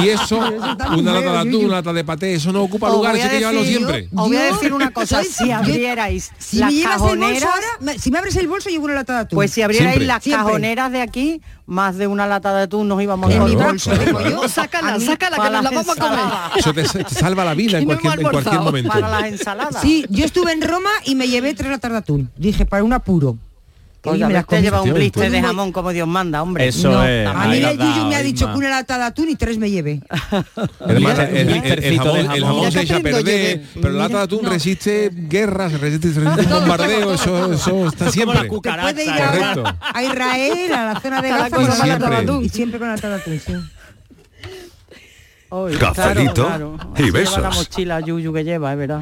Y eso, una lata de atún, una lata de paté, eso no ocupa lugar, eso que llevarlo siempre. Os voy a decir una cosa, si abrierais Si las me llevas el bolso cajoneras, ahora, si me abres el bolso llevo una lata de atún. pues si abrierais las cajoneras de aquí, más de una lata de atún nos íbamos Claro, con en mi bolso. Sácala, A sácala, que nos la vamos a comer. Eso te, te salva la vida en cualquier, en cualquier almorzado. momento. Para las ensaladas. Sí, yo estuve en Roma y me llevé tres latas de atún. Dije, para un apuro. Oye, me las te lleva un blister de jamón como Dios manda, hombre. Eso No, es. a mí el Yuyu me ha dicho que una lata de atún y tres me. Además, Mira, el, el- el- el blistercito de jamón, el se echa a perder, de- pero la lata de atún resiste guerras, resiste, resiste bombardeo, eso, eso está Como siempre. a Israel, a la zona de Gaza, con la lata de atún. Y siempre con la lata de atún, sí. Cafelito y Así lleva besos. la mochila Yuyu que lleva, es verdad.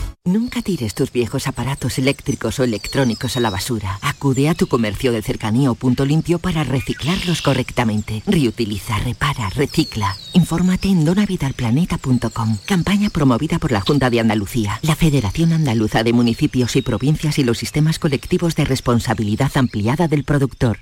Nunca tires tus viejos aparatos eléctricos o electrónicos a la basura. Acude a tu comercio de cercanía o punto limpio para reciclarlos correctamente. Reutiliza, repara, recicla. Infórmate en donavidalplaneta.com. Campaña promovida por la Junta de Andalucía, la Federación Andaluza de Municipios y Provincias y los sistemas colectivos de responsabilidad ampliada del productor.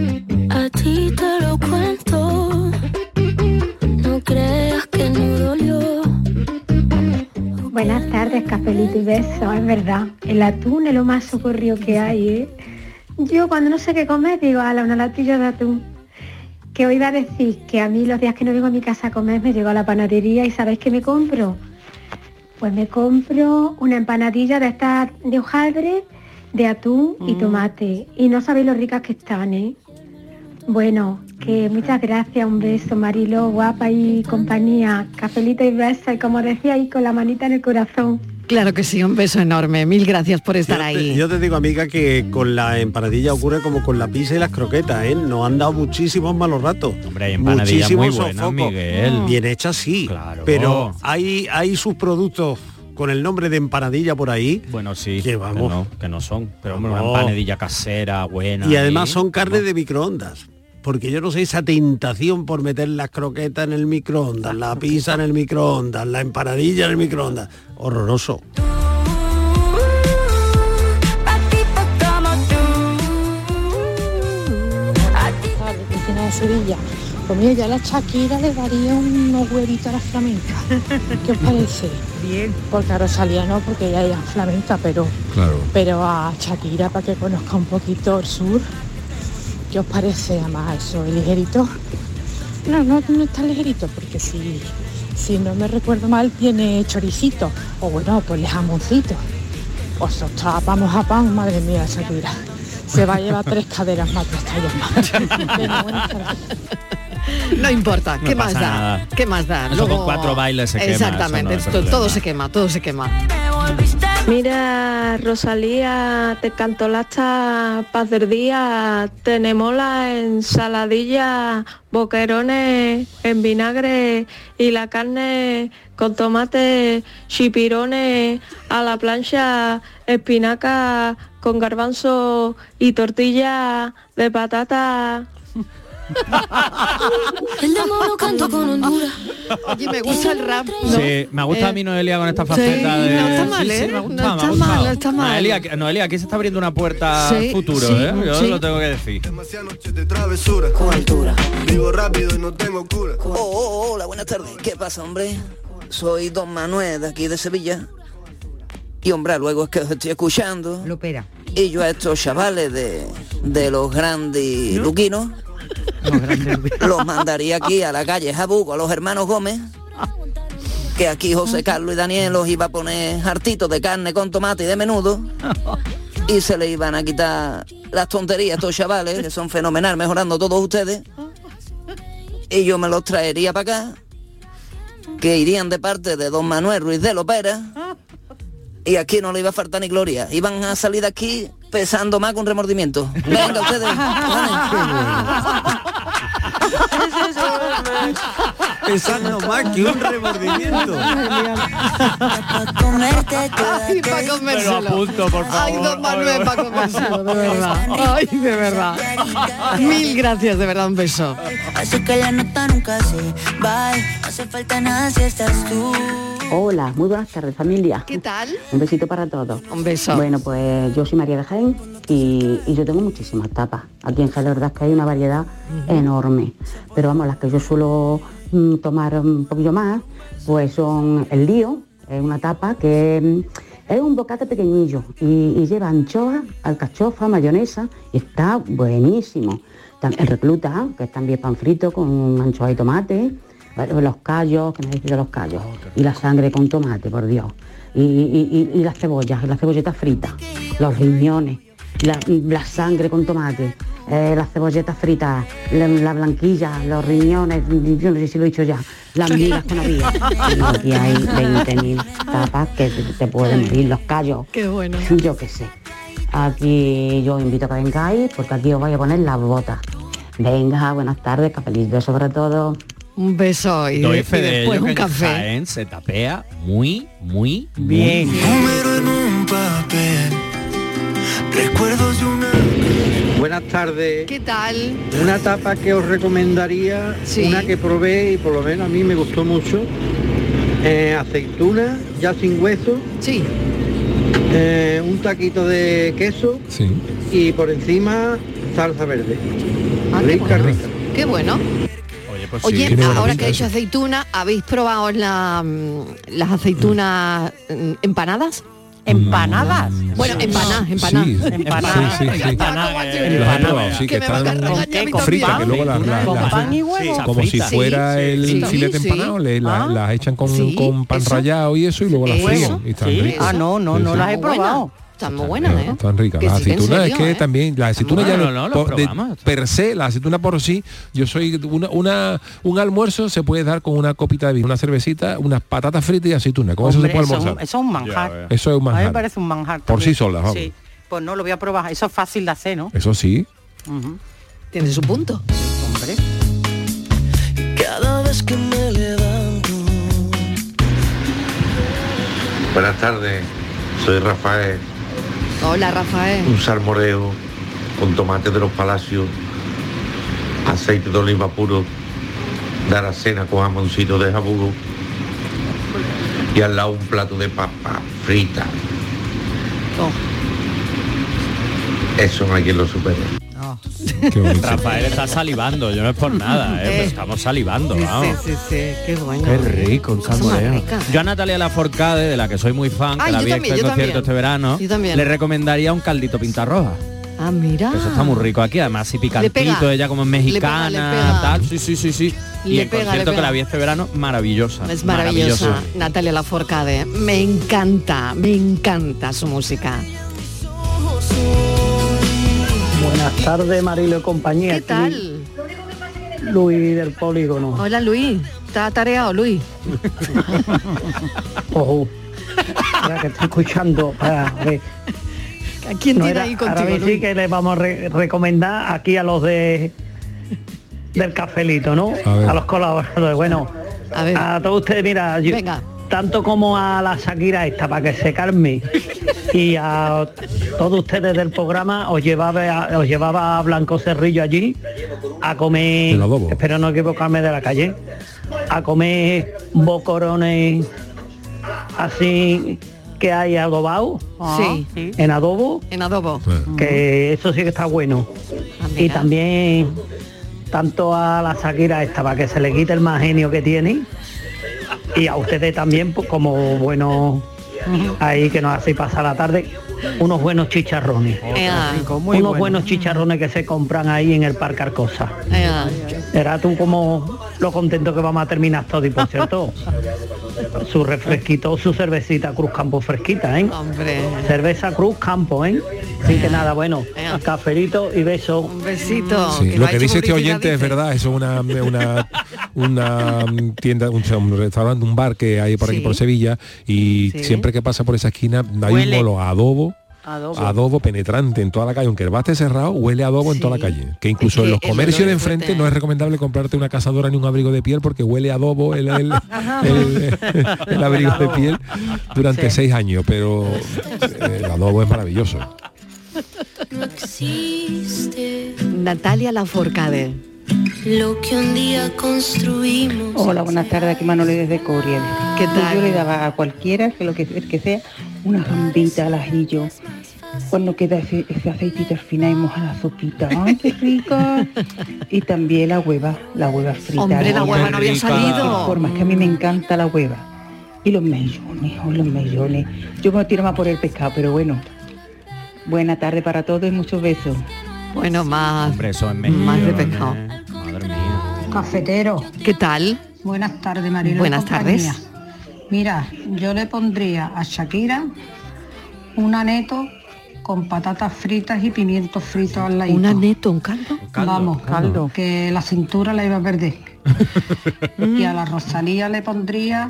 Buenas tardes, cafelito y besos, es verdad. El atún es lo más socorrido que hay, ¿eh? Yo cuando no sé qué comer digo, ala, una latilla de atún. Que hoy va a decir que a mí los días que no vengo a mi casa a comer me llego a la panadería y ¿sabéis qué me compro? Pues me compro una empanadilla de estas de hojaldre, de atún y Mm. tomate. Y no sabéis lo ricas que están, ¿eh? Bueno, que muchas gracias, un beso, Marilo, guapa y compañía. Cafelito y beso, y como decía ahí, con la manita en el corazón. Claro que sí, un beso enorme. Mil gracias por estar Yo te- ahí. Yo te digo, amiga, que con la empanadilla ocurre como con la pizza y las croquetas, ¿eh? Nos han dado muchísimos malos ratos. Hombre, hay empanadillas muy buenas. Miguel. Bien hechas, sí. Pero hay, hay sus productos con el nombre de empanadilla por ahí. Bueno, sí. Que vamos. no, que no son. Pero hombre, No. una empanadilla casera, buena. Y además ahí. son carne de microondas. Porque yo no sé esa tentación por meter las croquetas en el microondas, la pizza en el microondas, la empanadilla en el microondas. Horroroso. Sevilla. Pues mira, yo a la Shakira le daría unos huevitos a la flamenca. ¿Qué os parece? Bien. Porque a Rosalía no, porque ella es flamenca, pero, Claro. pero a Shakira para que conozca un poquito el sur. ¿Qué os parece? Además, eso, el ligerito. No, no, no está ligerito, porque si, si no me recuerdo mal, tiene choricito. O bueno, pues jamoncito. Pues ostras, vamos a pan, madre mía, Shakira. Se va a llevar tres caderas más. No importa, No ¿qué más pasa da? nada. ¿Qué más da? Con cuatro bailes se quema, Exactamente, no esto- todo se quema, todo se quema. Mira, Rosalía, te cantó la para hacer día. Tenemos la ensaladilla, boquerones en vinagre y la carne con tomate, chipirones a la plancha, espinaca con garbanzo y tortilla de patata. El lo canto con Honduras. Oye, me gusta el rap. ¿no? Sí, me gusta a mí Noelia con esta faceta sí, de... no está mal, Sí, sí, ¿eh? No está mal, no está mal. Noelia, que- Noelia, aquí se está abriendo una puerta Sí, al futuro, sí, ¿eh? Yo sí. lo tengo que decir. de travesura. Con altura. Vivo rápido y no tengo cura. Oh, oh, hola, buenas tardes. ¿Qué pasa, hombre? Soy Don Manuel de aquí de Sevilla. Y hombre, luego es que os estoy escuchando. Lopera. Y yo a estos chavales de, de los grandes luquinos los mandaría aquí a la calle Jabugo, a los hermanos Gómez. Que aquí José Carlos y Daniel los iba a poner hartitos de carne con tomate y de menudo. Y se le iban a quitar las tonterías a estos chavales, que son fenomenal, mejorando todos ustedes. Y yo me los traería para acá, que irían de parte de don Manuel Ruiz de Lopera. Y aquí no le iba a faltar ni gloria. Iban a salir de aquí pesando más con remordimiento. Venga ustedes. Pesando más que un remordimiento. Ay, para comérselo. Apunto, por Ay, favor. don Manuel, para comérselo, de verdad. Ay, de verdad. Mil gracias, de verdad, un beso. Así que la nota nunca se va. No hace falta nada si estás tú. Hola, muy buenas tardes familia. ¿Qué tal? Un besito para todos. Un beso. Bueno, pues yo soy María de Jaén y, y yo tengo muchísimas tapas. Aquí en Jaén la verdad es que hay una variedad enorme. Pero vamos, las que yo suelo mm, tomar un poquillo más, pues son el lío, es una tapa que mm, es un bocate pequeñillo y, y lleva anchoa, alcachofa, mayonesa y está buenísimo. El recluta, que es también pan frito con anchoa y tomate, los callos, que necesito los callos, y la sangre con tomate, por Dios, y, y- y- y las cebollas, las cebolletas fritas, los riñones, la, la sangre con tomate, eh, las cebolletas fritas, la, la blanquilla, los riñones, yo no sé si lo he dicho ya, las migas con había. Y aquí hay 20.000 tapas que te, pueden morir, los callos, Qué bueno. yo qué sé. Aquí yo invito a que vengáis porque aquí os voy a poner las botas. Venga, buenas tardes, cafelito sobre todo. Un beso y, Doy y fe de después ello un que café. Jaén se tapea muy, muy Bien. muy Número en un papel. Recuerdos de una. Buenas tardes. ¿Qué tal? Una tapa que os recomendaría, Sí. una que probé y por lo menos a mí me gustó mucho. eh, aceituna, ya sin hueso. Sí. eh, un taquito de queso Sí. y por encima salsa verde. Ah, qué rica, bueno. rica. Qué bueno. Oye, pues Oye, sí. ahora que he hecho aceituna, ¿habéis probado la, mm, las aceitunas mm, empanadas? ¿Empanadas? Bueno, empanadas, empanadas. Sí, Empanadas. sí, sí, sí. Empanadas. Las he probado, sí, que, están fritas, que luego las, las- ¿Con las- pan y huevo? como si fuera Sí, el sí, filete sí. empanado, le, la- Ah. las echan con, Sí, con pan eso. rallado y eso y luego las fríen. Y están ricas. Ah, no, no, Sí, no las he probado. Están muy buenas, ¿eh? Están ricas. Que Las aceitunas serio, es que ¿eh? también, las aceitunas ya no, no, per se, la aceituna por sí, yo soy una, una- un almuerzo se puede dar con una copita de vino, una cervecita, unas patatas fritas y aceituna. Con Hombre, eso se puede eso, es un- almorzar. eso es un manjar. Eso es un A mí me manjar. parece un manjar. Por sí solas, vamos. Sí. Pues no, lo voy a probar. Eso es fácil de hacer, ¿no? Eso sí. Ujú. Tiene su punto. Hombre. Cada vez que me levanto. Buenas tardes, soy Rafael, Hola, Rafael. un salmoreo con tomate de los palacios, aceite de oliva puro, de aracena con jamoncito de jabugo y al lado un plato de papa frita. Eso no hay quien lo supere. Rafael está salivando, yo no es por nada, ¿eh? pero Eh. estamos salivando, Sí, vamos. sí, sí, sí, qué bueno. Qué rico, salmoreo. rica. Yo a Natalia Laforcade, de la que soy muy fan, Ay, que la vi en yo concierto también. este verano, le recomendaría un caldito pintarroja. Ah, mira. Eso está muy rico aquí, además así picantito, pega. ella como es Le pega, mexicana, le pega. tal. Sí, sí, sí, sí. y Le el pega, concierto que la vi este verano, maravillosa. Es maravillosa. Natalia Laforcade. Me encanta, me encanta su música. Buenas tardes, Marilo y compañía. ¿Qué tal? Luis del Polígono. Hola, Luis. ¿Está tareado, Luis? Ojo. Ya que estoy escuchando para ver. ¿A quién No tiene era- ahí ahora contigo, sí que le vamos a re- recomendar aquí a los de del cafelito, ¿no? A. A, los colaboradores. Bueno, a, todos ustedes, mira, yo- tanto como a la Shakira esta, para que se calme. y a todos ustedes del programa os llevaba, os llevaba a Blanco Cerrillo allí a comer, espero no equivocarme de la calle, a comer bocorones así que hay adobado Sí. en adobo En adobo. que eso sí que está bueno y también tanto a la Shakira esta para que se le quite el más genio que tiene y a ustedes también pues, como buenos ahí que nos hacéis pasar la tarde unos buenos chicharrones Ea. unos bueno. buenos chicharrones que se compran ahí en el Parque Arcosa Ea. Era tú como lo contento que vamos a terminar todo y por cierto su refresquito, su cervecita Cruz Campo fresquita, ¿eh? Hombre. Cerveza Cruz Campo, ¿eh? Así que nada, bueno, cafelito y beso. Un besito. Sí, lo que dice este oyente es verdad, eso es una, una, una tienda, un, un restaurante, un bar que hay por aquí por Sevilla y Sí. siempre que pasa por esa esquina hay Huele. un olor a adobo. Adobo. Adobo penetrante en toda la calle, aunque el bar esté cerrado, huele a adobo en toda la calle. Que incluso Es que en los comercios de enfrente fuerte, no es recomendable comprarte una cazadora ni un abrigo de piel porque huele a adobo el, el- el- el abrigo de piel durante Sí. seis años, pero eh, el adobo es maravilloso. No existe Natalia Laforcade. Lo que un día construimos. Hola, buenas tardes, aquí Manoli desde Coriel. ¿Qué tal? Yo le daba a cualquiera, que lo que, que sea, una gambita al ajillo. Cuando queda ese, ese aceitito al final y moja la sopita. ¡Ay, qué rica! Y también la hueva, la hueva frita. Hombre, la hueva no había salido. Forma, es que a mí me encanta la hueva. Y los mellones, oh, los mellones. Yo me tiro más por el pescado, pero bueno. Buena tarde para todos y muchos besos. Bueno, más, Hombre, eso es más de pescado. Cafetero. ¿Qué tal? Buenas tardes, y Buenas compañía. tardes. Mira, yo le pondría a Shakira un aneto con patatas fritas y pimientos fritos al lado. Un aneto, un caldo. Vamos, caldo. que la cintura la iba a perder. y a la Rosalía le pondría,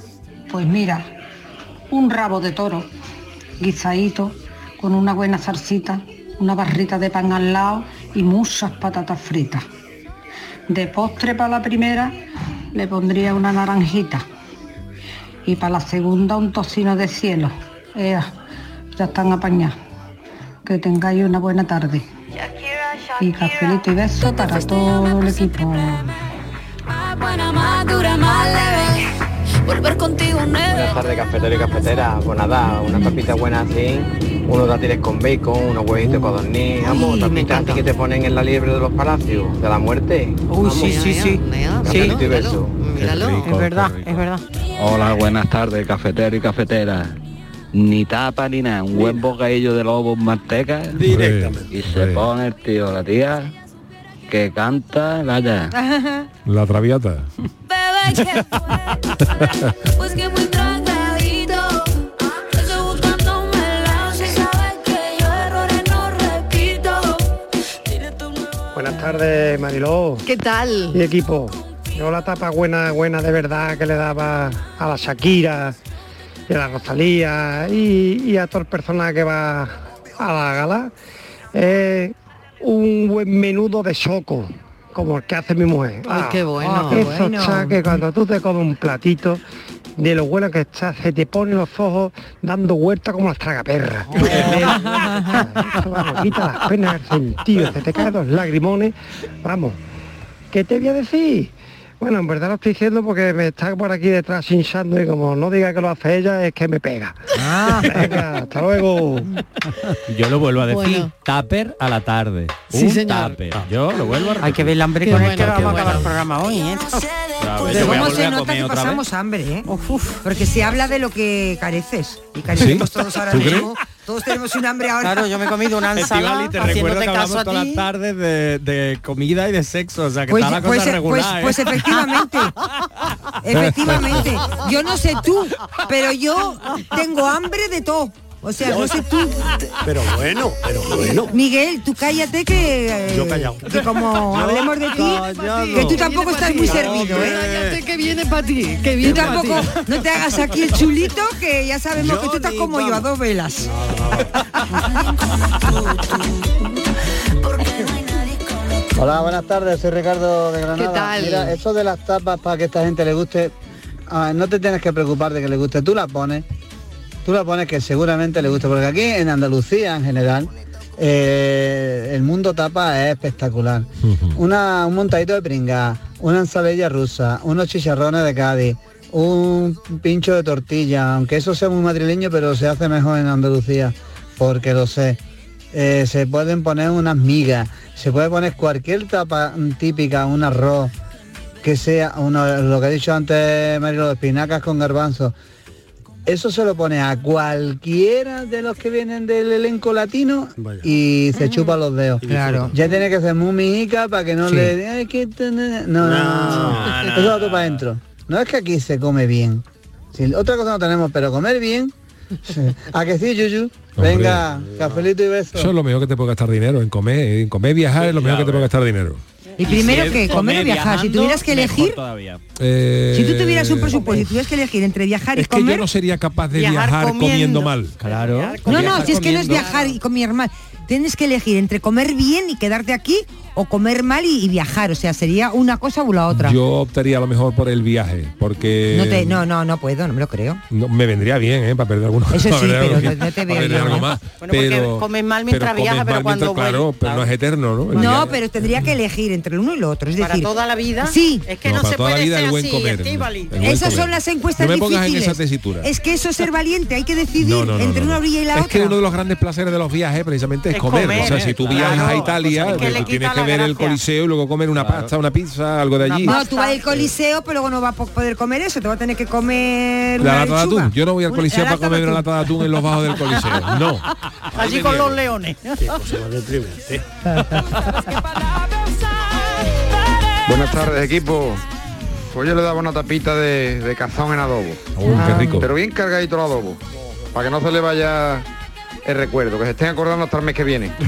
pues mira, un rabo de toro, guisadito, con una buena salsita, una barrita de pan al lado y muchas patatas fritas. De postre para la primera le pondría una naranjita y para la segunda un tocino de cielo. Ya están apañados. Que tengáis una buena tarde. Y cafelito y beso para todo el equipo. Leve. Volver contigo nueve. Buenas tardes, cafetero y cafetera. Pues nada, una tapita buena así, unos dátiles con bacon, unos huevitos de codorniz, vamos, tapitas así que te ponen en la liebre de los palacios, de la muerte. Uy, sí, sí, sí. Y beso. Es verdad, es verdad. Hola, buenas tardes, cafetero y cafetera. Ni tapa ni nada, un buen bocadillo de lobo en manteca. Directamente. Y se pone el tío, la tía, que canta, vaya. La traviata. Bebé, ¿qué fue? Pues que muy tragadito. Estoy buscándome el lado. Si sabes que yo errores no repito. Buenas tardes, Mariló. ¿Qué tal? Y equipo. Yo la tapa buena, buena de verdad que le daba a la Shakira y a la Rosalía y, y a todo el personal que va a la gala es un buen menudo de choco, como el que hace mi mujer. Ay, qué bueno. Eso Bueno. está que cuando tú te comes un platito, de lo bueno que está, se te ponen los ojos dando vueltas como las tragaperras. Eso, vamos, quita las penas del sentido, se te caen los lagrimones. Vamos, ¿qué te voy a decir? Bueno, en verdad lo estoy diciendo porque me está por aquí detrás hinchando y como no diga que lo hace ella, es que me pega. Venga, hasta luego. Yo lo vuelvo a decir, Bueno. tupper a la tarde. Sí, un señor. tupper. Yo lo vuelvo a repetir. Hay que ver el hambre Qué con el bueno, que qué vamos a acabar bueno. el programa hoy, ¿eh? Pero cómo se nota que vez. hambre, ¿eh? Porque se habla de lo que careces. Y carecemos ¿Sí? todos ahora ¿Tú mismo. Todos tenemos un hambre ahora. Claro, yo me he comido una ensalada Estivali, te recuerdo que hablamos todas las tardes de, de comida y de sexo, o sea que Pues, está la pues, cosa pues, regular. pues ¿eh? efectivamente, efectivamente. Yo no sé tú, pero yo tengo hambre de todo. O sea, no sé tú. Pero bueno, pero bueno. Miguel, tú cállate que, eh, Yo callado. que como hablemos de ti, que tú tampoco estás muy servido, ¿eh? Cállate que viene para ti, que Tú viene tampoco, ti. no te hagas aquí el chulito, que ya sabemos que tú estás como yo, a dos velas. Hola, buenas tardes, soy Ricardo de Granada. ¿Qué tal? Mira, eso de las tapas para que esta gente le guste, ah, no te tienes que preocupar de que le guste, tú las pones tú la pones que seguramente le gusta, porque aquí en Andalucía en general, eh, el mundo tapa es espectacular. Una, un montadito de pringa, una ensaladilla rusa, unos chicharrones de Cádiz, un pincho de tortilla, aunque eso sea muy madrileño, pero se hace mejor en Andalucía, porque lo sé. Eh, se pueden poner unas migas, se puede poner cualquier tapa típica, un arroz, que sea uno, lo que ha dicho antes Mario, de espinacas con garbanzo. Eso se lo pone a cualquiera de los que vienen del elenco latino y se chupa los dedos. Claro. Ya tiene que ser muy mijica para que no Sí. le digan, "Ay, que tener-". No, no, no, no, Eso va todo para adentro. No es que aquí se come bien. Si otra cosa no tenemos, pero comer bien. ¿A que sí, Yuyu? Venga, cafelito y beso. Eso es lo mejor que te puede gastar dinero, en comer, en comer viajar es lo mejor que te puede gastar dinero. Y primero que comer o viajar. Si tuvieras que elegir, Eh, si tú tuvieras un presupuesto y tuvieras que elegir entre viajar y Es que yo comer, no sería capaz de Viajar viajar, comiendo. comiendo. mal. Claro. no, no, si es que no es viajar y comer mal. Tienes que elegir entre comer bien y quedarte aquí o comer mal y, y viajar. O sea, sería una cosa o la otra. Yo optaría a lo mejor por el viaje, porque No, te, no, no, no puedo, no me lo creo. no- me vendría bien, ¿eh? Para perder algunos Eso para sí, pero algo- no- no te para veo perder yo, algo más. Bueno, porque pero, comes mal mientras comes viajas, pero mal cuando mientras- Claro, pero no es eterno, ¿no? El No, viaje. pero tendría que elegir entre el uno y lo otro. Es Para decir, toda la vida. Sí. Es que No, no, para se toda la puede vida ser el buen así, comer, Estíbaliz. el buen Esas comer. son las encuestas No me pongas en difíciles. esa tesitura. Es que eso es ser valiente, hay que decidir entre una orilla y la es otra. que uno de los grandes placeres de los viajes precisamente es, Es comer. o sea, si tú viajas a Pues Italia, es que tú tienes quita que ver el coliseo y luego comer una pasta, una pizza, algo de allí. No, tú vas al coliseo, pero luego no vas a po- poder comer eso, te vas a tener que comer La una lata de atún. Yo no voy al coliseo para comer una lata de atún en los bajos del coliseo. No. Allí con los leones. Buenas tardes, equipo. Pues yo le daba una tapita de, de cazón en adobo. qué rico. Pero bien cargadito el adobo. Para que no se le vaya el recuerdo, que se estén acordando hasta el mes que viene.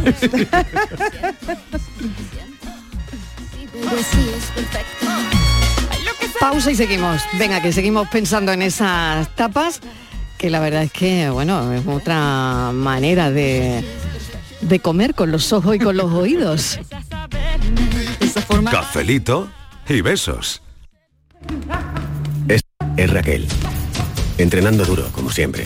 Pausa y seguimos. Venga, que seguimos pensando en esas tapas, que la verdad es que, bueno, es otra manera de, de comer con los ojos y con los oídos. Cafelito y besos. Es, es Raquel. Entrenando duro, como siempre.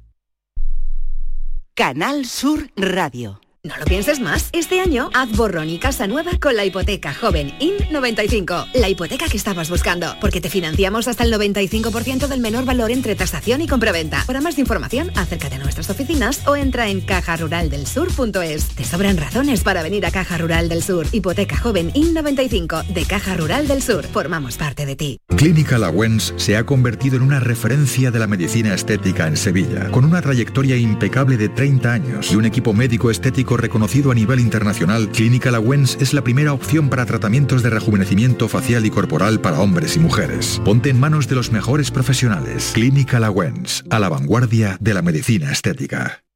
Canal Sur Radio. No lo pienses más. Este año haz borrón y casa nueva con la hipoteca joven IN95. La hipoteca que estabas buscando. Porque te financiamos hasta el 95% del menor valor entre tasación y compraventa. Para más información, acércate a nuestras oficinas o entra en cajaruraldelsur.es. Te sobran razones para venir a Caja Rural del Sur. Hipoteca joven IN95 de Caja Rural del Sur. Formamos parte de ti. Clínica Lawens se ha convertido en una referencia de la medicina estética en Sevilla, con una trayectoria impecable de 30 años y un equipo médico estético reconocido a nivel internacional. Clínica Lawens es la primera opción para tratamientos de rejuvenecimiento facial y corporal para hombres y mujeres. Ponte en manos de los mejores profesionales. Clínica Lawens, a la vanguardia de la medicina estética.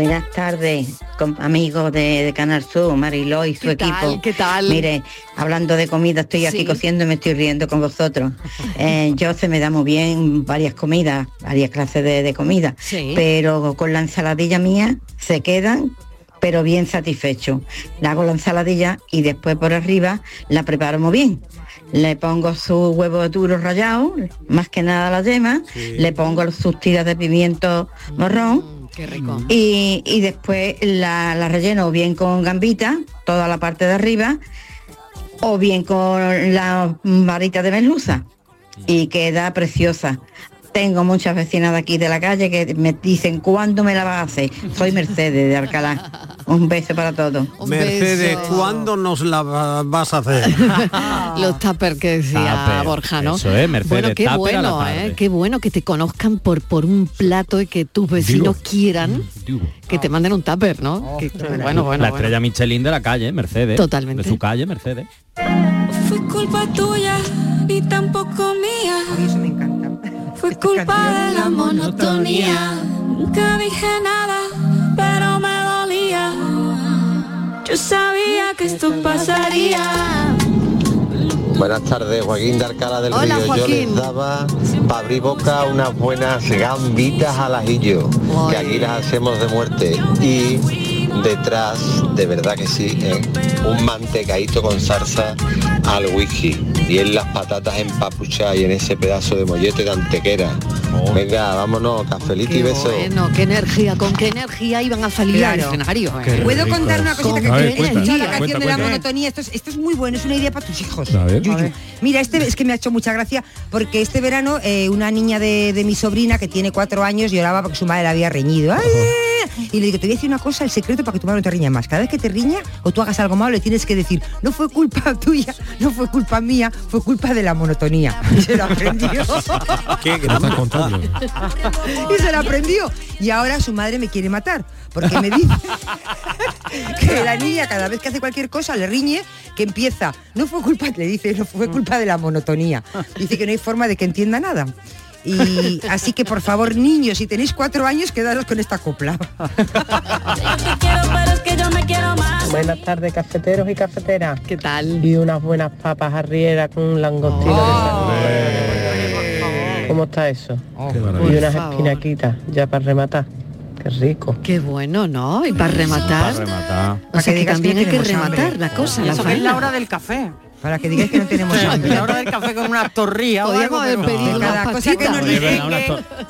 Buenas tardes, amigos de, de Canal Sur, Mariló y su ¿Qué tal? equipo. ¿Qué tal? Mire, hablando de comida, estoy aquí Sí. cociendo y me estoy riendo con vosotros. Eh, yo se me da muy bien varias comidas, varias clases de, de comida, Sí. pero con la ensaladilla mía se quedan pero bien satisfecho. Le hago la ensaladilla y después por arriba la preparo muy bien. Le pongo su huevo duro rallado, más que nada la yema, le pongo sus tiras de pimiento morrón Qué rico. y, y después la, la relleno bien con gambita, toda la parte de arriba, o bien con la varita de merluza. Y queda preciosa. Tengo muchas vecinas de aquí de la calle que me dicen, ¿cuándo me la vas a hacer? Soy Mercedes de Alcalá. Un beso para todos. Mercedes, beso. ¿cuándo nos la va- vas a hacer? Los tupper que decía Tupper, Borja, ¿no? eso es, Mercedes, Bueno, qué la bueno. ¿eh? Qué bueno que te conozcan por, por un plato y que tus vecinos quieran que te manden un tupper, ¿no? Que- bueno, bueno, la bueno. estrella Michelin de la calle, Mercedes. Totalmente. De su calle, Mercedes. fue culpa tuya ni tampoco mía. Eso me encanta. Fue culpa de la monotonía. Nunca dije nada, pero. Yo sabía que esto pasaría. Buenas tardes, Joaquín de Alcalá del Hola, Río. Yo Joaquín. les daba para abrir boca unas buenas gambitas al ajillo, que aquí las hacemos de muerte. Y detrás, de verdad que sí, ¿eh? un mantecadito con salsa al whisky. Y en las patatas empapuchadas y en ese pedazo de mollete de antequera. Venga, vámonos, cafelito y beso. bueno, qué energía, con qué energía iban a salir al Claro. ¿eh? ¿Puedo rico contar una cosita que ver, cuenta, la canción cuenta, de la cuenta. monotonía? Esto es, esto es muy bueno, es una idea para tus hijos. A ver. Yuyu. Mira, este es que me ha hecho mucha gracia porque este verano eh, una niña de, de mi sobrina que tiene cuatro años lloraba porque su madre la había reñido. ¡Ay! Y le digo, te voy a decir una cosa, el secreto para que tu madre no te riña más. Cada vez que te riña o tú hagas algo malo, le tienes que decir, no fue culpa tuya, no fue culpa mía, fue culpa de la monotonía. Y se lo aprendió. ¿Qué ¿Qué estás contando? y se lo aprendió. Y ahora su madre me quiere matar, porque me dice que la niña cada vez que hace cualquier cosa le riñe, que empieza, no fue culpa, le dice, no fue culpa de la monotonía. Dice que no hay forma de que entienda nada. Y así que por favor, niños, si tenéis cuatro años, quedaros con esta copla. Pero es que yo me quiero más. Buenas tardes, cafeteros y cafeteras. ¿Qué tal? Y unas buenas papas arriera con un langostino de ¿Cómo está eso? Qué y unas espinaquitas, ya para rematar. Qué rico. Qué bueno, ¿no? Y para rematar. O sea que digas también que hay que rematar hambre. la cosa, Y la eso que es la hora del café. Para que digáis que no tenemos hambre. La hora del café con una torrilla o Podríamos algo, haber pedido Cada cosa que nos dicen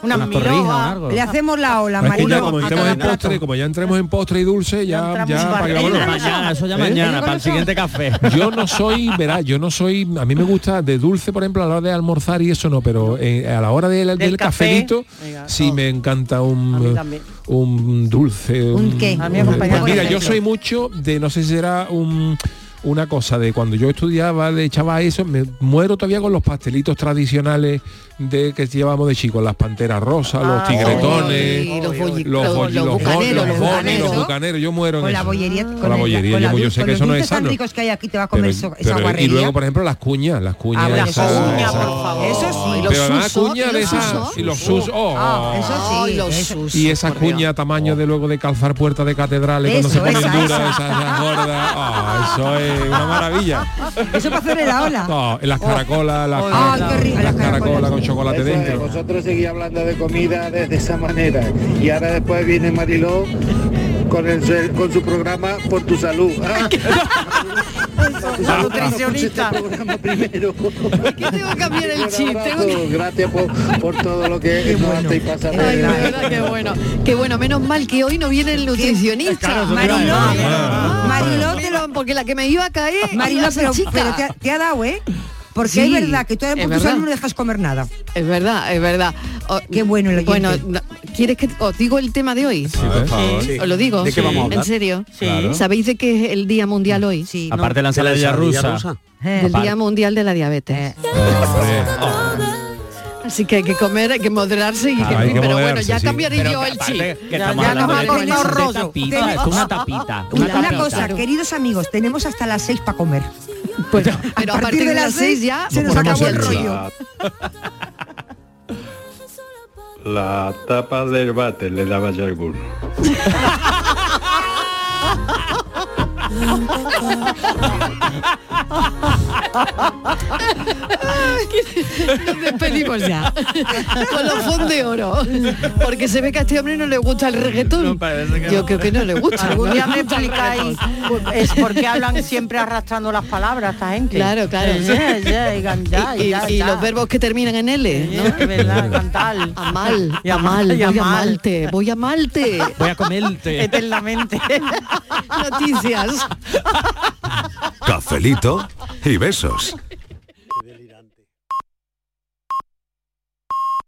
Una torrija. Le hacemos la ola, Marilo. como a entremos en postre, como ya entremos en postre y dulce, ya, para que. Mañana, eso ya ¿Eh? mañana, para el siguiente café. Yo no soy, verá, yo no soy, a mí me gusta de dulce, por ejemplo, a la hora de almorzar y eso no, pero eh, a la hora de- del, café, cafelito sí me encanta un, un dulce. ¿Un qué? A mí acompañado Pues con mira, yo soy mucho de, no sé si será un una cosa de cuando yo estudiaba, le echaba eso, me muero todavía con los pastelitos tradicionales de que llevamos de chicos, las panteras rosas, los Ah, tigretones, sí, los bolli- los, los- bolli- los los bucaneros, los los boni- bucaneros. los bucaneros, yo muero en Con la bollería, Con la el- bollería, con yo, la yo sé con que los eso no es sano. ricos que hay aquí, te va a comer Pero- eso- esa pero- y luego, por ejemplo, las cuñas, las cuñas. Ah, esas- esas- por favor. Eso sí. Y los pero cuñas y de los esas suso. y los sus oh, Ah, eso sí. Ay, los eso- sus, y esas cuñas tamaño de luego de calzar puertas de catedrales cuando se ponen duras esa. esas, gordas eso es es una maravilla. Eso para hacer en la ola. No, en las caracolas, las, Ay, qué rico, las caracolas con chocolate Eso es, dentro. Vosotros seguís hablando de comida de, de esa manera y ahora después viene Mariló con, el, con su programa Por tu salud. Ah, nutricionista. primero. que tengo que cambiar el chip. Que- Gracias por, por todo lo que nos hace y pasa. Ay, de verdad, qué bueno. Qué bueno, menos mal que hoy no viene el nutricionista. Mariló, Ah, Mariló, te pero porque la que me iba a caer. Mariló, pero, chica. pero te, ha- te ha dado, ¿eh? Porque Sí, es verdad que tú es por tu verdad. salud no dejas comer nada. Es verdad, es verdad. O- Qué bueno el Bueno, oyente. no- ¿quieres que os digo el tema de hoy? por favor. Sí. ¿Os lo digo? ¿De qué vamos a hablar? ¿En serio? Sí. Claro. ¿Sabéis de qué es el Día Mundial hoy? Sí. Aparte de la ensaladilla rusa. Del Día Mundial de la Diabetes. Así que hay que comer, hay que moderarse y que, Claro, hay que pero bueno, ya sí. cambiaré Pero yo el chip. ya hablando no de va a cosas comer de rollo. es una tapita. Una, Una, tapita. cosa, queridos amigos, tenemos hasta las seis para comer. Pues, pero a partir de las seis ya se nos acabó el rollo. La tapa del bate le daba ya alguno. Nos despedimos ya. Con los fondos de oro. Porque se ve que a este hombre no le gusta el reggaetón. Yo creo que no le gusta. Algún día me explicáis es porque hablan siempre arrastrando las palabras esta gente. Claro, claro. Y gandá, Y, y- ya, y ya. los verbos que terminan en L, ¿no? Es verdad, cantar. A mal, Y a mal, y voy a malte, voy a malte. Voy a comerte. Eternamente. Noticias. Cafelito y besos.